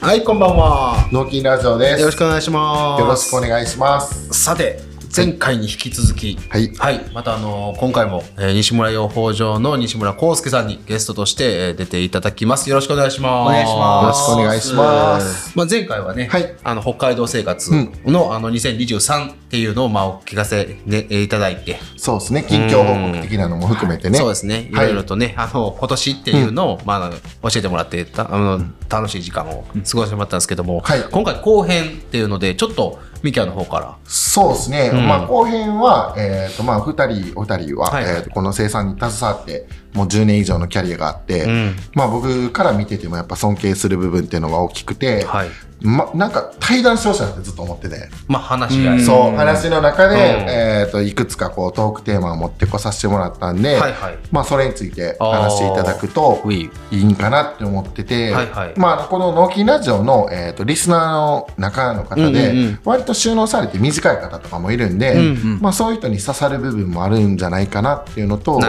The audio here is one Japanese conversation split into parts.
はい、こんばんは。納金ラジオです。よろしくお願いします。よろしくお願いします。さて、前回に引き続き、はい。はい、またあの今回も、えー西村養蜂場の西村康介さんにゲストとして、えー出ていただきます。よろしくお願いします。お願いしますよろしくお願いします。まあ、前回はね、はいあの北海道生活の,、あの2023っていうのをまあお聞かせ、ね、いただいて、そうですね。近況報告的なのも含めてね。そうですねいはいろいろとね、あの今年っていうのを、まあ、教えてもらってたあの楽しい時間を過ごしてもらったんですけども、はい今回後編っていうのでちょっとミキャの方から。そうですね。うん。まあ後編は、えっ、とまあ二人、お二人は、はい。はいえーとこの生産に携わって、もう10年以上のキャリアがあって、うん。まあ僕から見ててもやっぱ尊敬する部分っていうのが大きくて、はいま、なんか対談してほしいなってずっと思ってて。まあ話し合い、そう、話の中で、うん。えっ、と、いくつかこうトークテーマを持ってこさせてもらったんで、はいはい。まあそれについて話していただくとい。いんかなって思ってて、はいはい。まあこの納金ラジオの、えー、とリスナーの中の方で、うんうんうん。割と収納されて短い方とかもいるんで、うんうん。まあそういう人に刺さる部分もあるんじゃないかなっていうのと、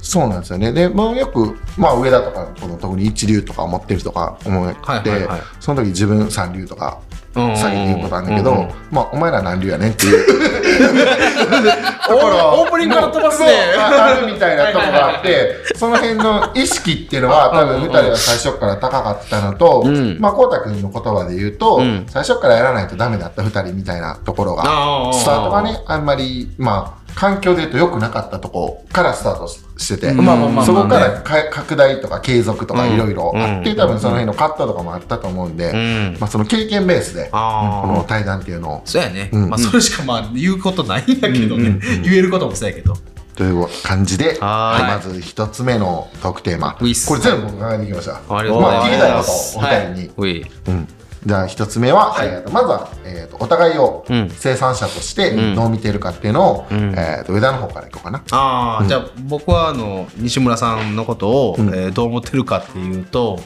そうなんですよね。で、まあよく、まあ上田とか、この特に一流とか持ってる人が思って、はいはいはい。その時自分三流とか、うん下げて言うことあるんだけど、まあお前ら何流やねんっていう。ところオープニングから飛ばすね。ああるみたいなとこがあって、その辺の意識っていうのは多分二人は最初から高かったのと、うん。まあ、こうたくんの言葉で言うと、うん。最初からやらないとダメだった二人みたいなところが、スタートがね、あんまり、まあ、環境で言うと良くなかったとこからスタートしてて、まあまあまあまあそこからねか拡大とか継続とかいろいろあって、うん。多分その辺のカットとかもあったと思うんで、うん。まあ、その経験ベースで、この対談っていうのを、そうやね、うん。まあそれしかまあ言うことないんだけどね、言えることもそうやけど。という感じで、はーい。はいまず一つ目のトークテーマ。これ全部僕考えてきました。ありがとうございます。まあ、聞きたいことをお二人に。じゃあ一つ目は、はい。えーとまずは、えーとお互いをうん。生産者としてうん。どう見てるかっていうのを、うん。えーと上田の方からいこうかな。ああ、じゃあ僕はあの西村さんのことを、うん。えーどう思ってるかっていうと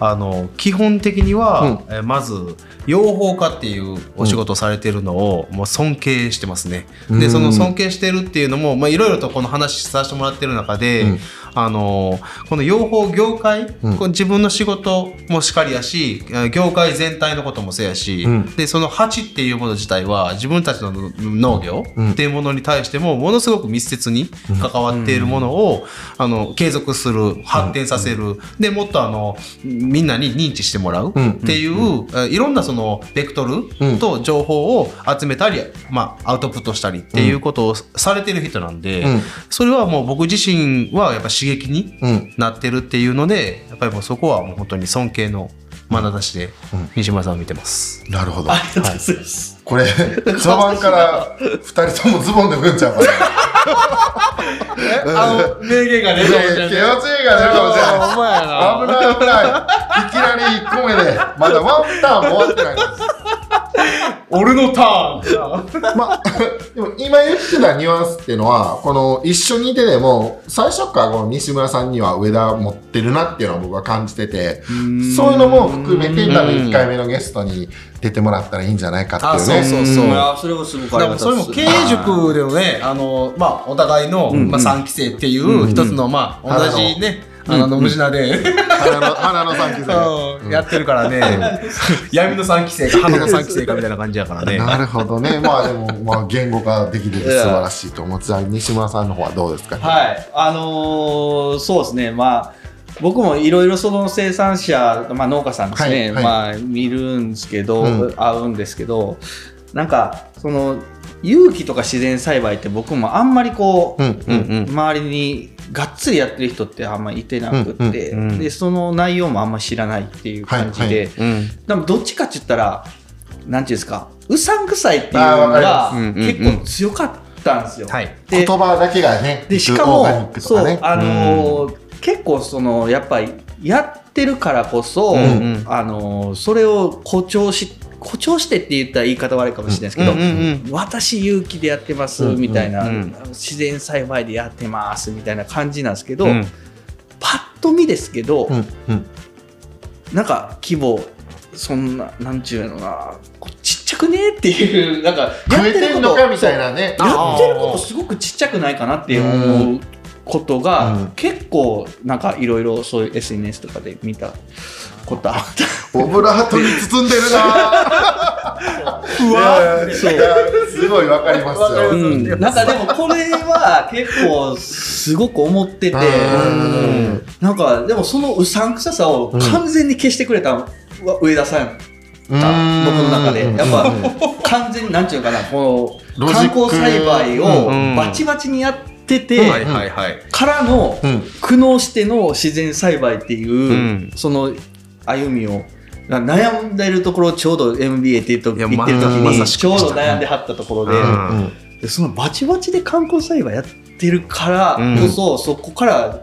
あの基本的には、えーまず養蜂家っていうお仕事をされてるのを、もう尊敬してますね。でうん。その尊敬してるっていうのもまあいろいろとこの話させてもらってる中で、うんあのこの養蜂業界、うん。自分の仕事もしかりやしえー業界全体のこともそうやし、うん。でその蜂っていうもの自体は自分たちの農業うん。っていうものに対してもものすごく密接に関わっているものを、あの継続する発展させる、でもっとあのみんなに認知してもらううん。っていう、えいろんなそのベクトルと情報を集めたり、まあ、アウトプットしたりっていうことをされてる人なんで、うん。それはもう僕自身はやっぱ刺激にうん。なってるっていうのでやっぱりもうそこはもう本当に尊敬の眼差しで西村さんを見てます。なるほど。ありがとうござい。これ、序盤から二人ともズボン脱ぐんちゃうかな。あの名言が出ね気持ちいいが出るかもしれない。危ない危ない。いきなり1個目で、まだワンターンも終わってない。俺のターンまあ、でも今言ってたニュアンスっていうのは、この一緒にいてでも、最初からこの西村さんには上田持ってるなっていうのを僕は感じてて、そういうのも含めて多分1回目のゲストに出てもらったらいいんじゃないかっていうね。あそうそうそうそれもすごくありがた。それも経営塾でのね、あの、まあ、お互いの、まあ、3期生っていう一つの、まあ、同じね、あの、ムジナで、花の、花の3期生。うんやってるからね、闇の3期生か、花の3期生かみたいな感じやからね。なるほどね。まあでも、まあ言語化できてて素晴らしいと思 う。じゃあ西村さんの方はどうですか？はい。あのーそうですね。まあ、僕もいろいろその生産者、まあ農家さんですね、はいはいまあ見るんですけど、うん会うんですけど、なんか、その、有機とか自然栽培って僕もあんまりこう、うんうん。周りにがっつりやってる人ってあんまりいてなくって、うんうんうんでその内容もあんま知らないっていう感じで、はいはいうん。でもどっちかって言ったらなんていうんですかうさんくさいっていうのが結構強かったんですよ。はい。で言葉だけがね、でしかもそう。あのー結構そのやっぱりやってるからこそ、んあのーそれを誇張し誇張してって言ったら言い方悪いかもしれないですけど、うんうんうん。私勇気でやってますうんみたいな、うん自然栽培でやってますみたいな感じなんですけど、うん。パッと見ですけど、うんうん。なんか規模そんななんちゅうのなこうちっちゃくねっていうなんかや食えてんのかみたいなね。やってることすごくちっちゃくないかなって思うことが、うん。結構なんかいろいろそういう SNS とかで見たこた。オブラートに包んでるな。ふわ。ーそうすごいわかりますよ。うん、なんかでもこれは結構すごく思っててうん。なんかでもそのうさんくささを完全に消してくれたのは上田さんやった僕の中で。やっぱ完全になんていうかなこの観光栽培をうん。バチバチにやってて、はいはいはい。からのうん。苦悩しての自然栽培っていう、ん。その歩みをな悩んでるところちょうど MBA って言ってる時まにちょうど悩んではったところで。うんでそのバチバチで観光栽培やってるからこそ、そこから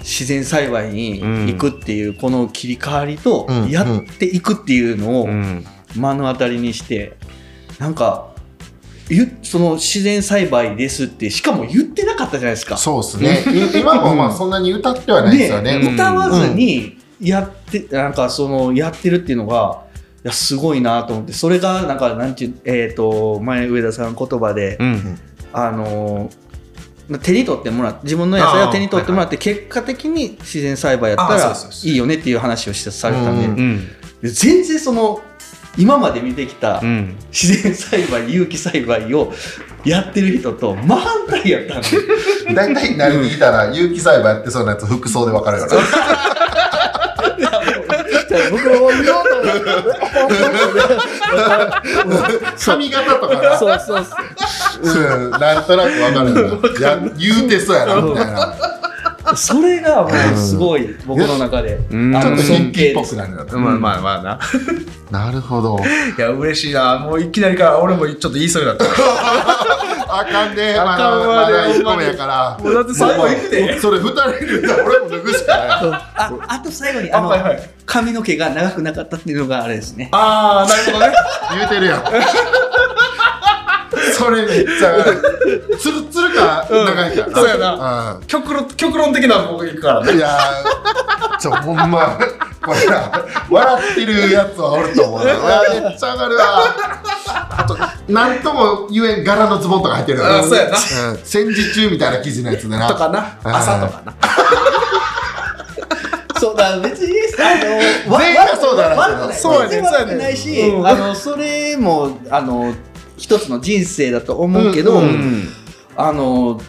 自然栽培に行くっていう、この切り替わりとうん。やっていくっていうのをうん。目の当たりにしてなんかゆその自然栽培ですってしかも言ってなかったじゃないですか。そうですね。い今もまあそんなに歌ってはないですよね。うん。歌わずにやって、なん。かそのやってるっていうのがいやすごいなと思ってそれがなん。かなん。ていうえっ、と前上田さん。言葉で、うん。あのー手に取ってもらって自分の野菜を手に取ってもらって結果的に自然栽培やったあらいいよねっていう話をしてされたん。で、うん。うん。で全然その今まで見てきたうん自然栽培有機栽培をやってる人と真反対やったんで 大体何にいたら有機栽培やってそうなやつ服装でわかるよね。僕も言おうと思って髪型とかなそうそうそううんなんとなくわかるよ。いや、言うてそうやな、みたいな。それがもうすごい僕の中で、うん。あの尊敬です。くなるよね。まあまあまあな。なるほど。いや嬉しいな。もういきなりから俺もちょっと言いそうになった。あかんで、あかんわまだね1個目やから。もうだって最後言って。それ2人いるんだ俺も脱ぐしかない。ああと最後にあの、はいはい。髪の毛が長くなかったっていうのがあれですね。ああなるほどね。言うてるやん。それめっちゃ、つるつるか長いか。そうやな。極論極論的な僕行くからね。うん。いやー、ちょ、ほんま、これな、笑ってるやつはおると思うめっちゃ上がるわ。あと、なんとも言えん柄のズボンとか入ってるよあそうやな。うん。戦時中みたいな生地のやつでな。とかな。うん。朝とかな。そうだ別にあの全員がそうだな。そうやね全然悪くないし、そうやねうんあのそれもあの一つの人生だと思うけど、うんうん。あの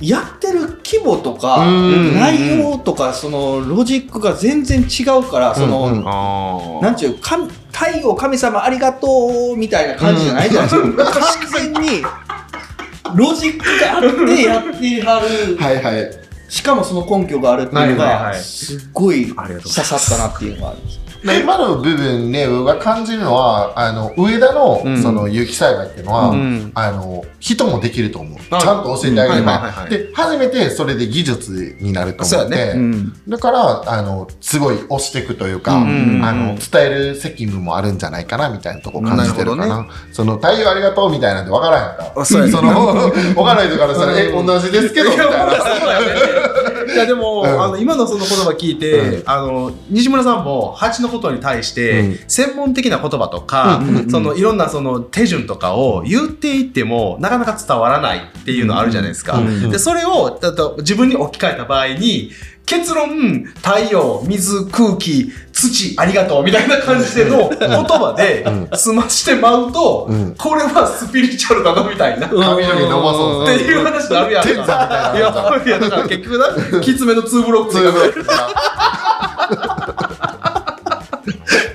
やってる規模とか、うん内容とかそのロジックが全然違うからその、なんちゅう神太陽神様ありがとうみたいな感じじゃないじゃないですか、完全にロジックがあってやってはる。はいはい。しかもその根拠があるっていうのがはいすっごい刺さったなっていうのがあるんですで今の部分ね、僕が感じるのは、あの、上田の、うん。その有機栽培っていうのは、うん。あの、人もできると思う。ちあゃんと教えてあげれば。で、初めてそれで技術になると思って、ね。うん。だから、あの、すごい押していくというか、うん。あの、伝える責務もあるんじゃないかな、みたいなとこ感じてるかな。なるその、太陽ありがとうみたいなんで分からへんか。あ その、分からない人からしたら、え、同じですけど、みたいな。いやでも、うん。あの今のその言葉聞いて、あの西村さんも蜂のことに対して、うん。専門的な言葉とか、うんうんうん。そのいろんなその手順とかを言っていってもなかなか伝わらないっていうのあるじゃないですか。うんうん。でそれをだと自分に置き換えた場合に結論太陽水空気土ありがとうみたいな感じでの言葉で済ましてまうと、うん。これはスピリチュアルだなみたいな。髪の毛伸ばそうっていう話になるやんか。いや、いやだから結局な、きつめのツーブロック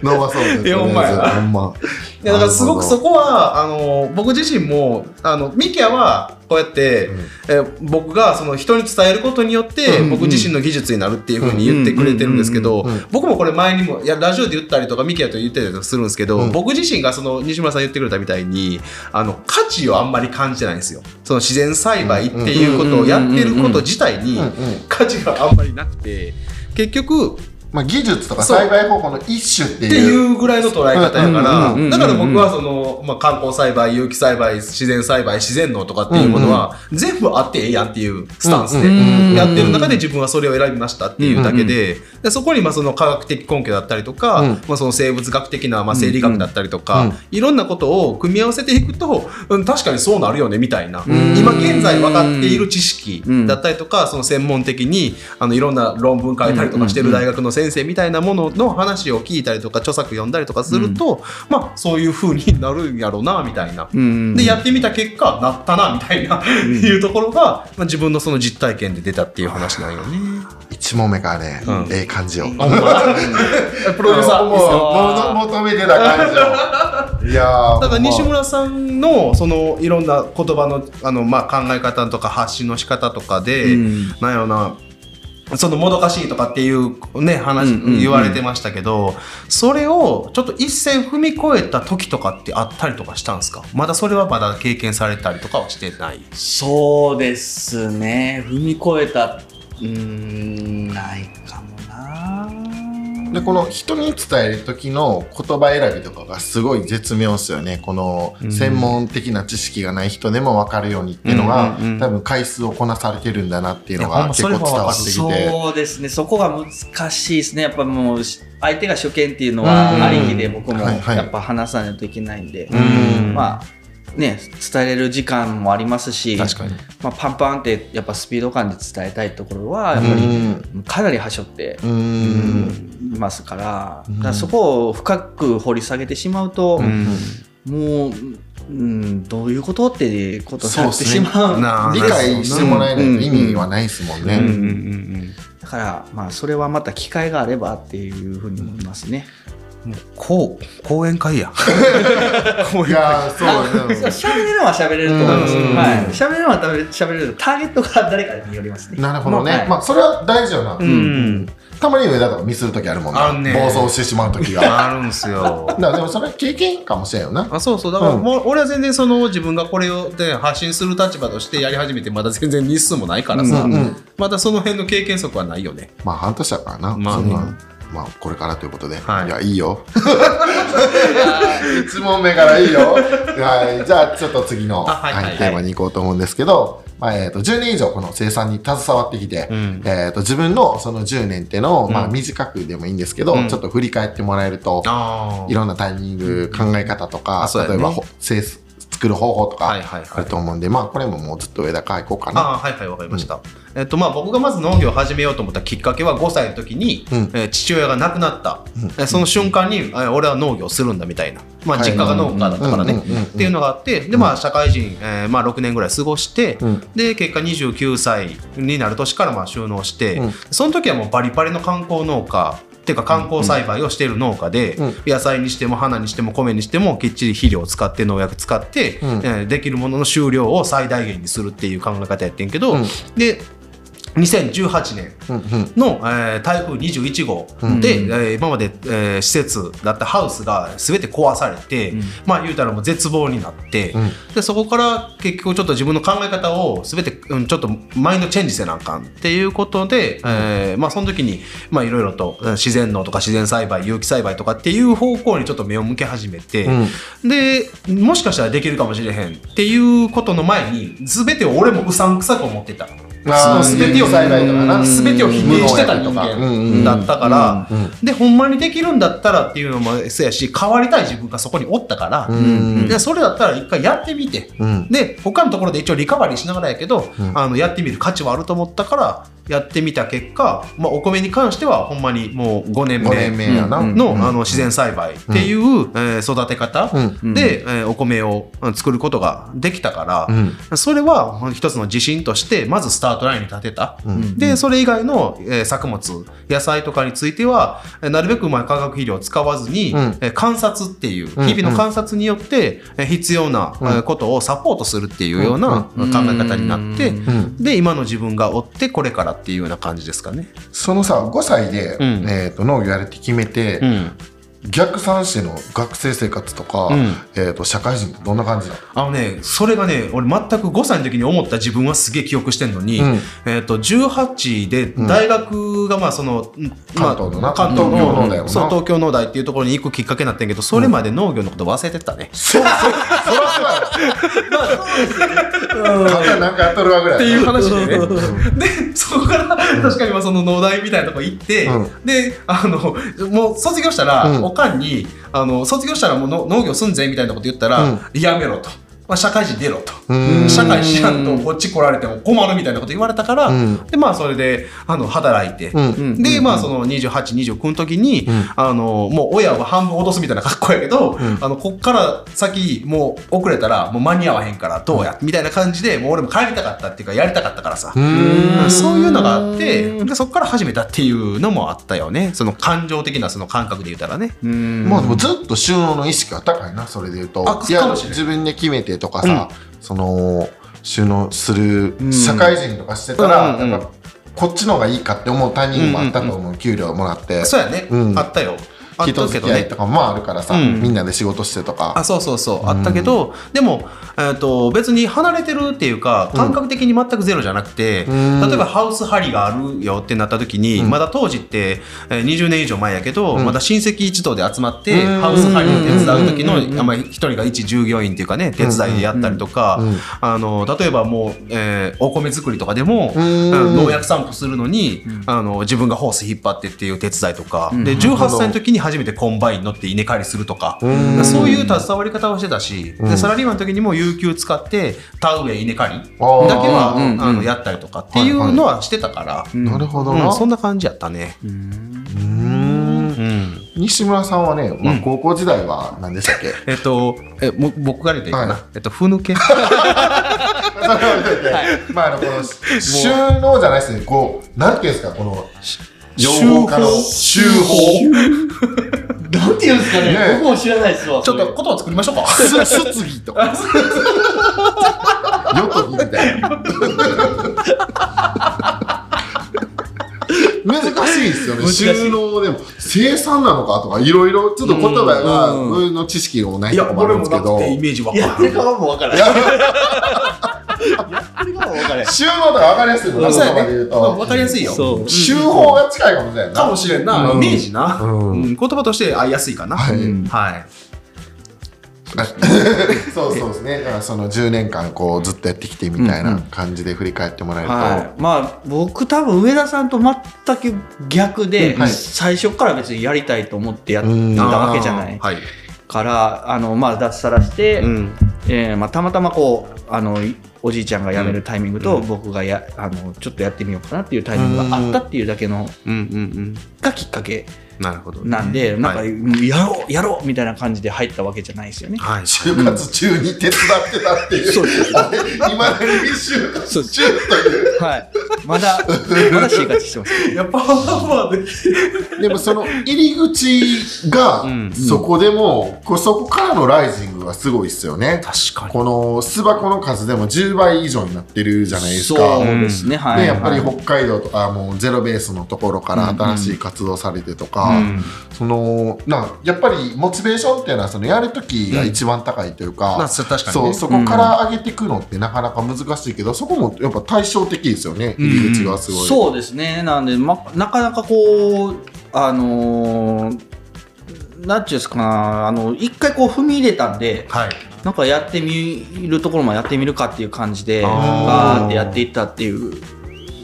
伸ばそうですいやほんまやな。ほんま。いやだからすごくそこ。こはあの僕自身もあのミキヤはこうやって、うん。え僕がその人に伝えることによって、うん僕自身の技術になるっていうふうに言ってくれてるんですけどうんうんうん僕もこれ前にもいやラジオで言ったりとかミキヤと言ってたりとかするんですけど、うん。僕自身がその西村さん言ってくれたみたいにあの価値をあんまり感じてないんですよ。その自然栽培っていうことをやってること自体にうんうん。価値があんまりなくて結局まあ、技術とか栽培方法の一種ってっていう。いうぐらいの捉え方やから、だから僕はその、まあ、観光栽培、有機栽培、自然栽培、自然農とかっていうものは、全部あってええやんっていうスタンスでやってる中で自分はそれを選びましたっていうだけで、でそこにまあその科学的根拠だったりとか、うん。まあ、その生物学的なまあ生理学だったりとか、うん。いろんなことを組み合わせていくと、うん、確かにそうなるよねみたいな、ん。今現在分かっている知識うんだったりとか、その専門的にあのいろんな論文書いたりとかしてる大学の先生みたいなものの話を聞いたりとか著作読んだりとかすると、まあそういう風になるんやろうなみたいな。うんでやってみた結果なったなみたいな、いうところが、まあ、自分のその実体験で出たっていう話なんよね。1問目からね、うんええ感じよ。プロデューサーも求めてた感じよ。いやーだから西ま村さんのそのいろんな言葉のあの、まあ、考え方とか発信の仕方とかで、うんなんやろなそのもどかしいとかっていうね話、言われてましたけどそれをちょっと一線踏み越えた時とかってあったりとかしたんですか？まだそれはまだ経験されたりとかはしてない。そうですね。踏み越えたうーんないかもなでこの人に伝える時の言葉選びとかがすごい絶妙ですよね。このうん。専門的な知識がない人でも分かるようにっていうのが、うんうんうん。多分回数をこなされてるんだなっていうのが結構伝わってきて。そうですね。そこが難しいですね。やっぱもうし相手が初見っていうのはうん。ありきで僕もやっぱ話さないといけないんで、うん。まあね伝えれる時間もありますし確かに。まあ、パンパンってやっぱスピード感で伝えたいところはやっぱりかなりはしょってうーん。いますから,、うん。だからそこを深く掘り下げてしまうと、うん。もう、うん、どういうことっていうことになってしまう。なあ理解してもらえないと意味はないですもんね。だからまあそれはまた機会があればっていうふうに思いますね。うんこう講演会や講演会いやーそうね 喋れるのは喋れると思います。うんはい。喋れるのは喋れる。ターゲットが誰かによりますね。なるほどね。はいまあ、それは大事よな。うんたまに上だとミスるときあるもんね暴走してしまうときが。あるんすよだからでもそれは経験かもしれんよな。あそうそうだからうんもう俺は全然その自分がこれをで発信する立場としてやり始めてまだ全然日数もないからさ、まだその辺の経験則はないよねまあ半年だからな。まあまあこれからということで。はいいや、いいよ。1問目からいいよ。はい。じゃあちょっと次の、あはいはいはいテーマに行こうと思うんですけど、まあ、えっと、10年以上この生産に携わってきて、うんえっと、自分のその10年っていうのを、まあうん短くでもいいんですけど、うんちょっと振り返ってもらえると、あいろんなタイミング、考え方とか、例えばほせい作る方法とかあると思うんで、まあこれももうずっと上田から行こうかな。あはいはいわかりました、えっとまあ僕がまず農業を始めようと思ったきっかけは5歳の時に、うん。えー父親が亡くなった、えーその瞬間に、えー俺は農業するんだみたいな。まあはい。実家が農家だったからね、うんうんうんうんっていうのがあってでまあ社会人、えーまあ6年ぐらい過ごして、うん。で結果29歳になる年からまあ収納して、うん。その時はもうバリバリの観光農家っていうか観光栽培をしている農家で、うん。野菜にしても花にしても米にしてもきっちり肥料を使って農薬使って、うん。えーできるものの収量を最大限にするっていう考え方やってんけど、うん。で2018年の、えー台風21号で、うんえー今まで、えー施設だったハウスが全て壊されて、うん。まあ言うたらもう絶望になって、うん。でそこから結局ちょっと自分の考え方を全て、うん、ちょっとマインドチェンジせなあかんっていうことで、えーまあその時にまあいろいろとうん自然農とか自然栽培有機栽培とかっていう方向にちょっと目を向け始めて、でもしかしたらできるかもしれへんっていうことの前に全てを俺もうさんくさく思ってた。その全てを栽培とかな全てを否定してた人うんうんうん。間だったから、でほんまにできるんだったらっていうのもそうやし変わりたい自分がそこにおったから、うん。でそれだったら一回やってみて、うん。で他のところで一応リカバリーしながらやけど、うん。あのやってみる価値はあると思ったからやってみた結果、まあ、お米に関してはほんまにもう5年5年目の,、うん。あの自然栽培っていう、えー育て方うん。で、えーお米をうん作ることができたから、うん。それは一つの自信としてまずスタートラインに立てた。うん。でそれ以外の、えー作物野菜とかについてはえーなるべくまあ化学肥料を使わずに、観察っていううん。日々の観察によって、えー必要な、ことをサポートするっていうような考うん。え方になって、で今の自分が追ってこれからっていうような感じですかね。そのさ5歳で、うんえー、と農業やるって決めて、うん逆算しての学生生活とか、うん。えー、と社会人ってどんな感じなの？あのね、それがね、俺全く5歳の時に思った自分はすげえ記憶してんのに、うん。えっ、と、18で大学がまあその、うんまあ関東の東農大そう、東京農大っていうところに行くきっかけになってんけど、それまで農業のこと忘れてたね。そうそうそらそうやろ。肩なんかやっとるわぐらいっていう話でで、そこから確かにまあその農大みたいなとこ行って、うん。で、あの、もう卒業したら、うんおかんに、あの、卒業したらもうの農業すんぜみたいなこと言ったら、うんやめろと。まあ、社会人出ろと。うん。社会知らんとこっち来られても困るみたいなこと言われたから、うん。でまあそれであの働いて、うん。でまあその2829の時に、うん。あのもう親は半分脅すみたいな格好やけど、ん。あのこっから先もう遅れたらもう間に合わへんからどうや、みたいな感じでもう俺も帰りたかったっていうかやりたかったからさ、うん。そういうのがあってでそこから始めたっていうのもあったよね。その感情的なその感覚で言ったらね。まあでもずっと収納の意識が高いなそれで言うと。あいやかもしれない自分で決めてとかさ、その収納する社会人とかしてたら、うんうんこっちの方がいいかって思うタイミングもあったと思う、給料もらって。そうやね、うん。あったよ。人けどね。付き合いと。かもあるからさ、うん。みんなで仕事してとか。あそうそうそう。あったけど、でも、えー、と別に離れてるっていうか感覚的に全くゼロじゃなくて、うん。例えばハウス張りがあるよってなった時に、うん。まだ当時って、えー20年以上前やけど、うん。まだ親戚一同で集まって、うん。ハウス張りを手伝う時の、まあ一人が一従業員っていうかね手伝いでやったりとか、うん。あの例えばもう、えーお米作りとかでも、農薬散布するのに、あの自分がホース引っ張ってっていう手伝いとか、で、なるほど18歳の時に初めてコンバイン乗って稲刈りするとか、うん。そういう携わり方をしてたし、うん。でサラリーマンの時にも有給使って田植え稲刈りだけは、あのやったりとかっていうのはしてたから、なるほどそんな感じやったね。西村さんはね、まあうん、高校時代は何でしたっけ、えっと、えも僕から言っていいかな、はい。えっと、ふぬけ。まああのこの収納じゃないですね。こうなんていうんですかこの養蜂家の収法なんていうんですかね。ね僕も知らないですわ。ちょっと言葉作りましょうか。すすつぎと。かよとぎみたいな。難しいですよね。収納でも生産なのかとかいろいろちょっと言葉がうん。僕の知識がないいや、とこもある俺もんですけど。なくてイメージわかやってるる。かもわからない やってるかとか分かりやすいのあそうやね。言葉で言う。わとかりやすいよ。そう。が近いかもしれないな。かもしれんな、うん。イメージな、言葉として合いやすいかな。はい。そうそうですね。だからその10年間こうずっとやってきてみたいな感じで振り返ってもらえると、はい、まあ僕多分上田さんと全く逆で、はい。最初から別にやりたいと思ってやっうんたわけじゃない。はい。からあの、まあ、脱サラして、うん。えーまあ、たまたまこうあのいおじいちゃんが辞めるタイミングと、うん。僕がやあのちょっとやってみようかなっていうタイミングがあったっていうだけの。がきっかけなるほど、なんで、なんか、はいやろうやろうみたいな感じで入ったわけじゃないですよね。はい。就活中に手伝ってたっていう、そうあれ今だに就活中というはい、まだまだ就活してます。やっぱ、まあ、で。でもその入り口が、うん。そこでもこうそこからのライジングがすごいっすよね。確かに。この巣箱の数でも10倍以上になってるじゃないですか。そうですね、はい。でやっぱりはい。北海道とかもうゼロベースのところから新しい活動されてとか、うん。そのなやっぱりモチベーションっていうのはそのやる時が一番高いというか、まあ、そ確かに、そうね。そこから上げていくのってなかなか難しいけどそこもやっぱ対照的ですよね入り口がすごい、そうですね、なんで、ま、なかなかこう、あのーなんていうんですかな、あの一回こう踏み入れたんで、はい。なんかやってみるところもやってみるかっていう感じで、バーってやっていったっていう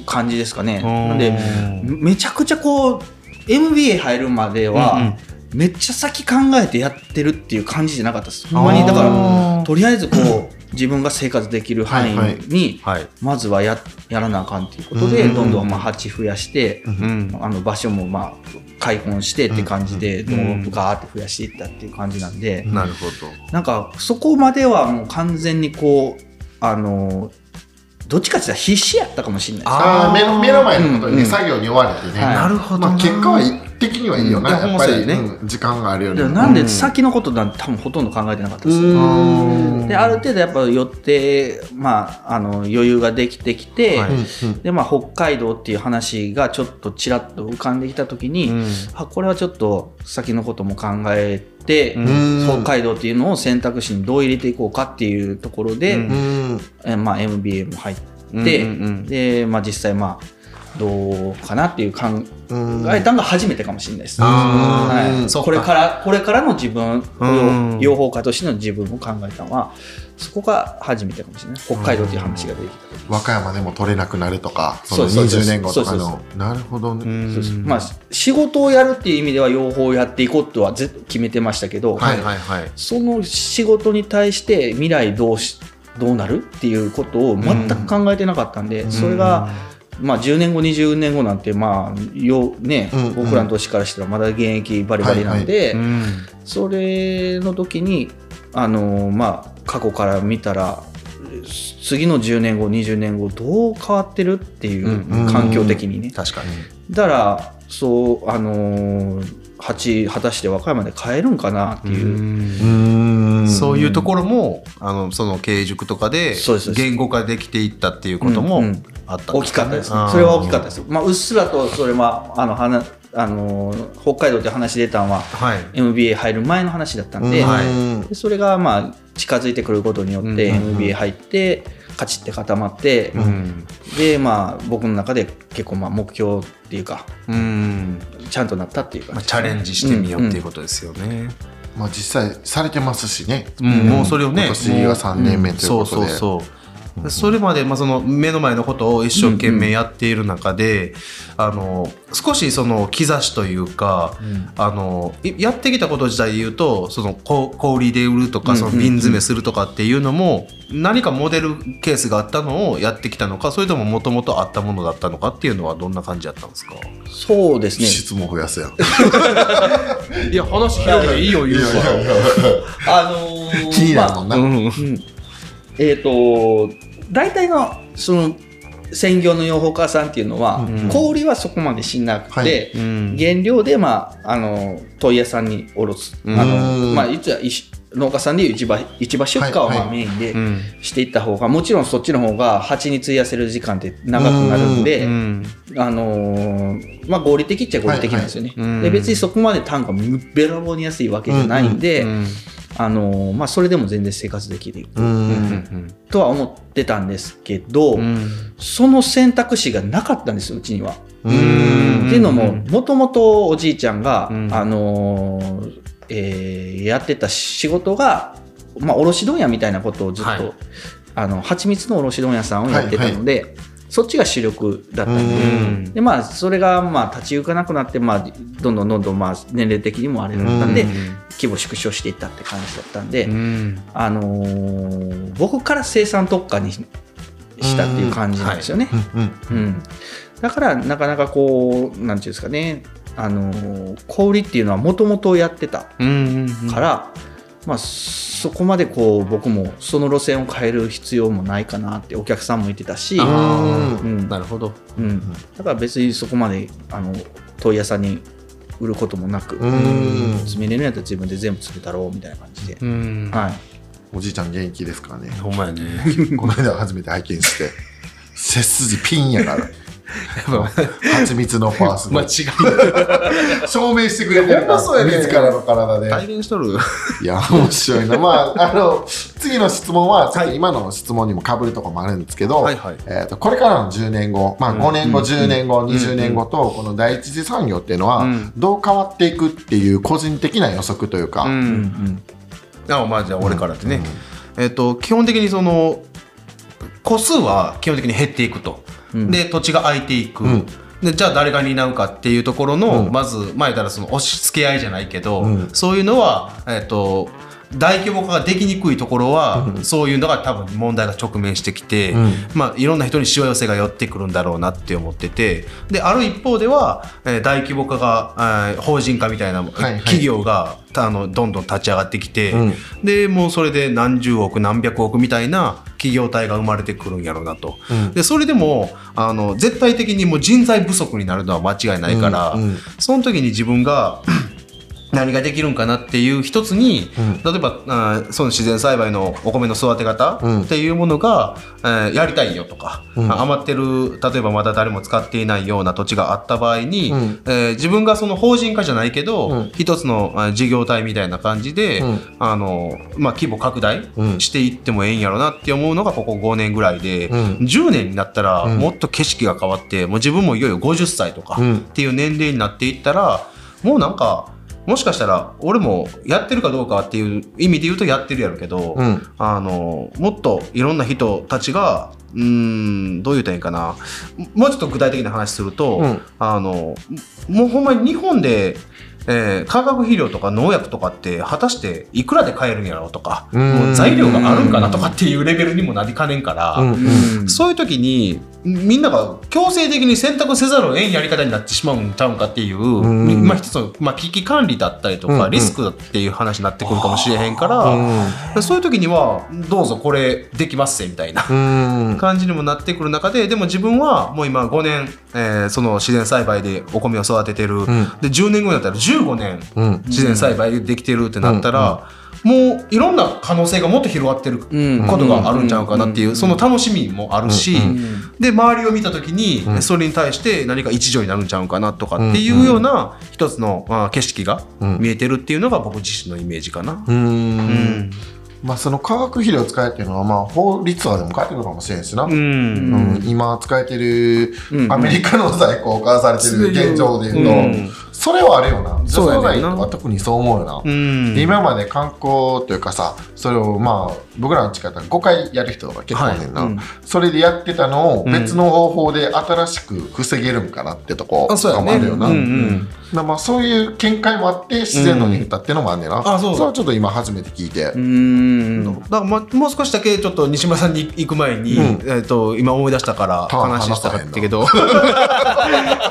感じですかね。なんで、めちゃくちゃこう、MBA 入るまでは、うんうんめっちゃ先考えてやってるっていう感じじゃなかったです。ほんまにだから、とりあえずこう、自分が生活できる範囲に、はい。まずはややらなあかんっていうことで、うんどんどんまあ鉢増やして、うん。あの場所もまあ開放してって感じで、どうんんどんガーって増やしていったっていう感じなんで、なるほど。なんかそこまではもう完全にこうあのどっちかって言ったら必死やったかもしれないです。ああ目の目の前のことにね、うん。作業に追われてね、はい。なるほどな。まあ、結果は的にはいいよな、うん。いややっぱり、ねうん時間があるよりなんで先のことなんて多分ほとんど考えてなかったですよ。うん。である程度やっぱ寄って、まあ、あの余裕ができてきて、はい。でまあ、北海道っていう話がちょっとちらっと浮かんできた時に、うん。あこれはちょっと先のことも考えて、ん北海道っていうのを選択肢にどう入れていこうかっていうところで、まあ、MBA も入って、で、まあ、実際まあどうかなっていう考うんえたのが初めてかもしれないです。これからこれからの自分うん養蜂家としての自分を考えたのはそこが初めてかもしれない。北海道っていう話が出てきた時和歌山でも取れなくなるとかそのそうそう。そう20年後とかの。なるほどね、まあ仕事をやるっていう意味では養蜂をやっていこうとは決めてましたけど、はいはいはい。その仕事に対して未来どうしどうなるっていうことを全く考えてなかったんで、それが、まあ、10年後20年後なんてまあよ、ねうんうん。僕らの年からしたらまだ現役バリバリなんで、うん。それの時にあのまあ過去から見たら次の10年後20年後どう変わってるっていう、うん環境的にね、確かに。だからそうあの蜂果たして和歌山で買えるんかなっていう、うん。そういうところもあのその経営塾とかで言語化できていったっていうこともうんうんあったん大きかったですね。それは大きかったですまあうっすらとそれはあの話あの北海道って話出たのははい。MBA 入る前の話だったんで,、はい。でそれがまあ近づいてくることによってうん。MBA 入ってカチッて固まって、うん。でまあ僕の中で結構まあ目標っていうかうん。ちゃんとなったっていうか、まあ、チャレンジしてみようっていうことですよね。まあ、実際されてますしね、うん。もうそれをね今年が3年目というそうことで、そうそう。それまで、まあ、その目の前のことを一生懸命やっている中で、あの少しその兆しというか、あのいやってきたこと自体で言うとそのこ小売りで売るとかうんその瓶詰めするとかっていうのも何かモデルケースがあったのをやってきたのかそれとももともとあったものだったのかっていうのはどんな感じだったんですか？そうですね。質問増やすやん。いや話広げていいよ言うから。あのー 気になるもんな、うんうん。えっ、と大体のその専業の養蜂家さんっていうのは、うん。小売りはそこまでしなくて、はい。うん。原料で、まあ、あの問屋さんに卸す、うん。あのまあ、いつは一農家さんでいう市場市場出荷をはいはい。まあメインでうん。していった方が、もちろんそっちの方が蜂に費やせる時間って長くなるんで、うん。あのーまあ、合理的っちゃ合理的なんですよね、はい。はい。うんで別にそこまで単価べらぼうに安いわけじゃないんで、うんあのーまあ、それでも全然生活できる。うん。うん。とは思ってたんですけど、うん。その選択肢がなかったんですようちには。うん。っていうのももともとおじいちゃんが、うん。あのーえーやってた仕事が、まあ、卸問屋みたいなことをずっと、はい。あの蜂蜜の卸問屋さんをやってたので、そっちが主力だったんで。うん。でまあ、それがまあ立ち行かなくなって、まあ、どんどんどんどんまあ年齢的にもあれだったんで、うん規模縮小していったって感じだったんで、うん。あのー僕から生産特化にしたっていう感じなんですよね。だからなかなかこうなんていうんですかね、あのー小売りっていうのはもともとやってたうんから、まあ、そこまでこう僕もその路線を変える必要もないかなってお客さんも言ってたし、あうん。ーなるほど。うん、だから別にそこまであの問屋さんに売ることもなく、うん。詰めれるんやったら自分で全部詰めたろうみたいな感じで、うん。はい、おじいちゃん元気ですからね。ほんまやね。この間初めて拝見して。背筋ピンやから蜂蜜のファースぱ間違ト証明してくれてるほんまそうやね。自らの体で。い。体現しとる。いや面白いな。まああの次の質問ははい。今の質問にもかぶるところもあるんですけど、はいはい。えー、とこれからの10年後、まあ、5年後、うん。10年後、20年後とこの第一次産業っていうのはうん。どう変わっていくっていう個人的な予測というか、ううん。んあまあじゃあ俺からってね。えっと基本的にその個数は基本的に減っていくと。うん。で土地が空いていく。うん。でじゃあ誰が担うかっていうところの、うん。まず前からその押し付け合いじゃないけど、うん。そういうのは、えっと大規模化ができにくいところは、うん。そういうのが多分問題が直面してきて、うん。まあ、いろんな人にしわ寄せが寄ってくるんだろうなって思っててである一方では、えー大規模化が、えー法人化みたいな、はいはい。企業があのどんどん立ち上がってきて、うん。でもうそれで何十億何百億みたいな契企業体が生まれてくるんやろうなと。うん。でそれでもあの絶対的にもう人材不足になるのは間違いないから、その時に自分が何ができるんかなっていう一つに、うん。例えばあーその自然栽培のお米の育て方うん。っていうものが、えーやりたいよとか、うん。あ余ってる例えばまだ誰も使っていないような土地があった場合に、うん。えー自分がその法人化じゃないけど、うん。一つの事業体みたいな感じで、うん。あのまあ、規模拡大うん。していってもええんやろなって思うのがここ5年ぐらいで、うん。10年になったらうん。もっと景色が変わってもう自分もいよいよ50歳とかうん。っていう年齢になっていったらもうなんかもしかしたら俺もやってるかどうかっていう意味で言うとやってるやろうけど、うん。あのもっといろんな人たちがうーんどう言うたらいいかな。もうちょっと具体的な話すると、うん。あのもうほんまに日本で、えー化学肥料とか農薬とかって果たしていくらで買えるんやろうとかうん。もう材料があるんかなとかっていうレベルにもなりかねんから、そういう時にみんなが強制的に選択せざるを得んやり方になってしまうんちゃうんかっていう、ん。まあ一つの、まあ、危機管理だったりとか、リスクっていう話になってくるかもしれへんから、うん。そういう時にはどうぞこれできますせみたいな。うん。感じにもなってくる中ででも自分はもう今5年、えーその自然栽培でお米を育ててる、ん。で10年後になったら15年うん。自然栽培でできてるってなったら、もういろんな可能性がもっと広がってるうん。ことがあるんちゃうかなっていう、その楽しみもあるし、うん。で周りを見た時に、うん。それに対して何か一助になるんちゃうかなとかっていうような一つの、まあ、景色がうん。見えてるっていうのが僕自身のイメージかな。ううん。ん。まあその化学肥料を使えっていうのはまあ法律とかでも書いてくるかもしれんしな、うん。うん。今使えてるうん。アメリカの在庫を買わされてる現状で言うと、うんそれはあるよな。女性のは特にそう思うよな、今まで観光というかさそれをまあ僕らの力5回やる人が結構ねんな、はい。うん。それでやってたのをうん。別の方法で新しく防げるんかなってとこあそうやね。もあるよな、うんうん。だまあそういう見解もあって自然のに振ったっていうのもあんねんな、あそうれはちょっと今初めて聞いて、うん。だからまもう少しだけちょっと西村さんに行く前に、うん。えー、と今思い出したから話したかったけど。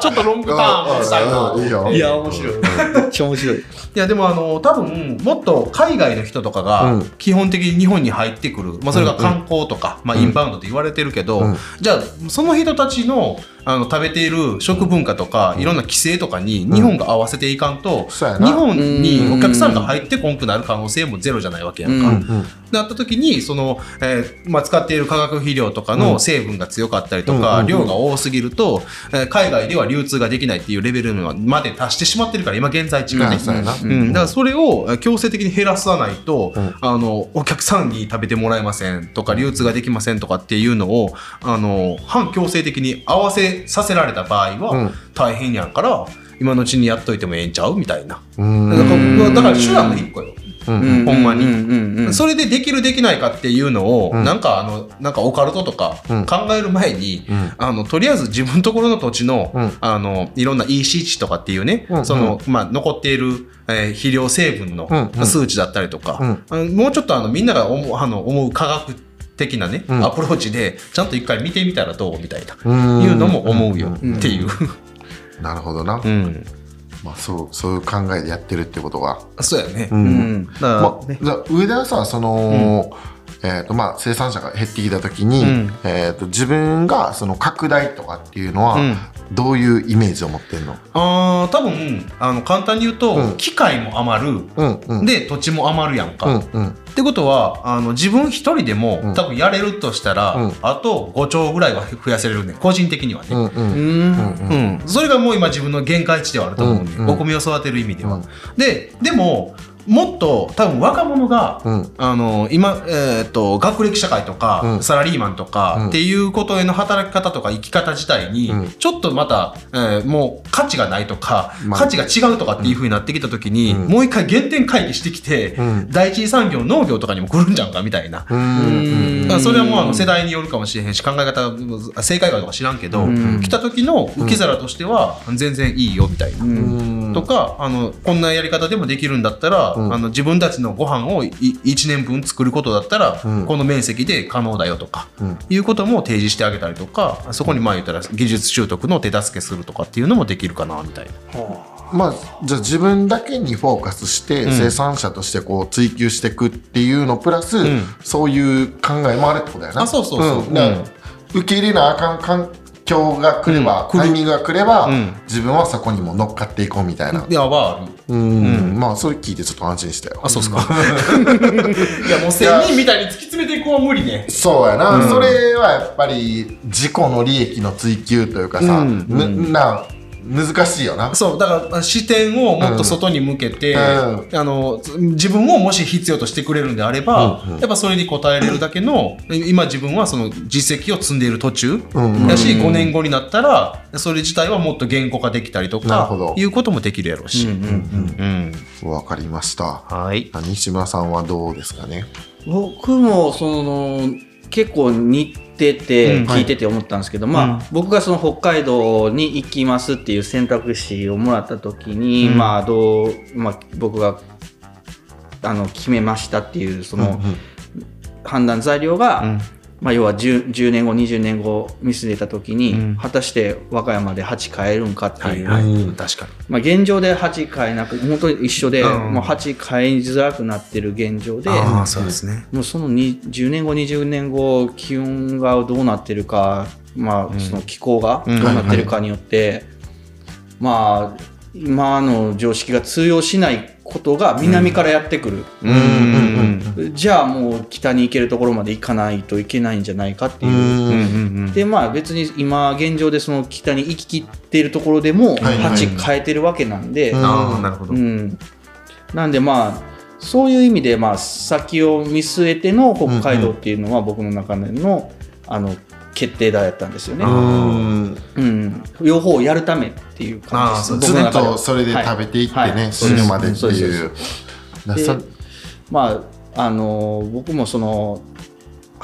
ちょっとロングターンしたいな。うんいいよいや面白い。めっちゃ面白い。いやでもあの多分もっと海外の人とかうがん。基本的に日本に入ってくる、まあ、それが観光とか、まあ、インバウンドって言われてるけど、うん。じゃあその人たちのあの食べている食文化とか、いろんな規制とかに日本が合わせていかんと、日本にお客さんが入ってこんくなる可能性もゼロじゃないわけやんか。なった時にその、えーまあ、使っている化学肥料とかの成分が強かったりとか、うん量が多すぎると、えー海外では流通ができないっていうレベルまで達してしまってるから今現在地がねうん、だからそれをえー強制的に減らさないと、うん。あのお客さんに食べてもらえませんとか流通ができませんとかっていうのをあの反強制的に合わせさせられた場合うん。は大変やんから、今のうちにやっといてもええんちゃうみたいな。うん。だからだから手段の一個よ。うん。ほんまに。うん。うん。うん。それでできるできないかっていうのを、うん。なんかあのなんかオカルトとかうん。考える前に、うん。あのとりあえず自分のところの土地の,、うん。あのいろんな EC 値とかっていうね、うん。そのまあ、残っている、えー肥料成分のうん。うん。数値だったりとか、もうちょっとあのみんなが思うあの思う科学的なね、うん。アプローチでちゃんと一回見てみたらどうみたいな、うん。いうのも思うよん。っていう、なるほどな、うん。まあ、そうそういう考えでやってるってことが、そうやね。ううん。んだからまあねじゃあ上田はさその、えーとまあ、生産者が減ってきた時に、うん。えー、と自分がその拡大とかっていうのは、うん。どういうイメージを持ってんの？あー多分あの簡単に言うと、うん。機械も余る。うんうん。で土地も余るやんか、うんうん。ってことはあの自分一人でも、うん。多分やれるとしたら、うん。あと5兆ぐらいは増やせれるね個人的にはね、うんうん。うん。うんそれがもう今自分の限界値ではあると思うんうんお米を育てる意味では、うん。ででももっと多分若者が、うん。あの今、えー、と学歴社会とか、うん。サラリーマンとか、うん。っていうことへの働き方とか生き方自体に、うん。ちょっとまた、えーもう価値がないとか、まあ。価値が違うとかっていう風になってきた時に、うん。もう一回原点回帰してきて、うん。第一次産業農業とかにも来るんじゃんかみたいな。それはもうあの世代によるかもしれへんし考え方正解かどうか知らんけど、うん。来た時の受け皿としては全然いいよみたいな。うん。とかあのこんなやり方でもできるんだったら、うん。あの自分たちのご飯をい1年分作ることだったら、うん。この面積で可能だよとか、うん。いうことも提示してあげたりとかそこにまあ言ったら技術習得の手助けするとかっていうのもできるかなみたいな。まあ、じゃあ自分だけにフォーカスして、生産者としてこう追求していくっていうのプラス、ん。そういう考えもあるってことだよな。あそうそうそう。受け入れなあかん環境が来れば、うん。タイミングが来れば、ん。自分はそこにも乗っかっていこうみたいな。いやはうん、まあそれ聞いてちょっと安心したよ。あそうっすか。いやもう仙人みたいに突き詰めていくのは無理ね。そうやな、それはやっぱり自己の利益の追求というかさ、うん。むな難しいよな。そうだから視点をもっと外に向けて、うんあの自分をもし必要としてくれるんであれば、うんうんやっぱそれに応えれるだけの今自分はその実績を積んでいる途中うんうんだし、5年後になったらそれ自体はもっと言語化できたりとかなるほどいうこともできるやろうし。うんうんうんわかりました。はいあ西村さんはどうですかね？僕もその結構似ててうん聞いてて思ったんですけど、まあ、うん。僕がその北海道に行きますっていう選択肢をもらった時に、うん。まあどう、まあ、僕があの決めましたっていうその判断材料が、うんまあ、要は 10, 10年後20年後見据えた時に、うん。果たして和歌山で8買えるんかっていう、はいはい、うん。確かに。まあ、現状で8買えなく本当に一緒で、うん。もう8買いづらくなってる現状で。ああそうですね。もうそのに10年後20年後気温がどうなってるか、まあ、その気候がどうなってるかによって、まあ今の常識が通用しないことが南からやってくる、じゃあもう北に行けるところまで行かないといけないんじゃないかっていう。うん。うん。うん。でまあ別に今現状でその北に行ききっているところでもはい。はい8変えてるわけなんで、うんああなるほど。うん、なんでまあそういう意味でまあ先を見据えての北海道っていうのは僕の中でのあの決定打やったんですよね。う。ん。うん、両方やるためっていう感じです。あーそう常僕の中で。はとそれで食べていってね、はい。はい。死ぬまでっていう。まああの僕もその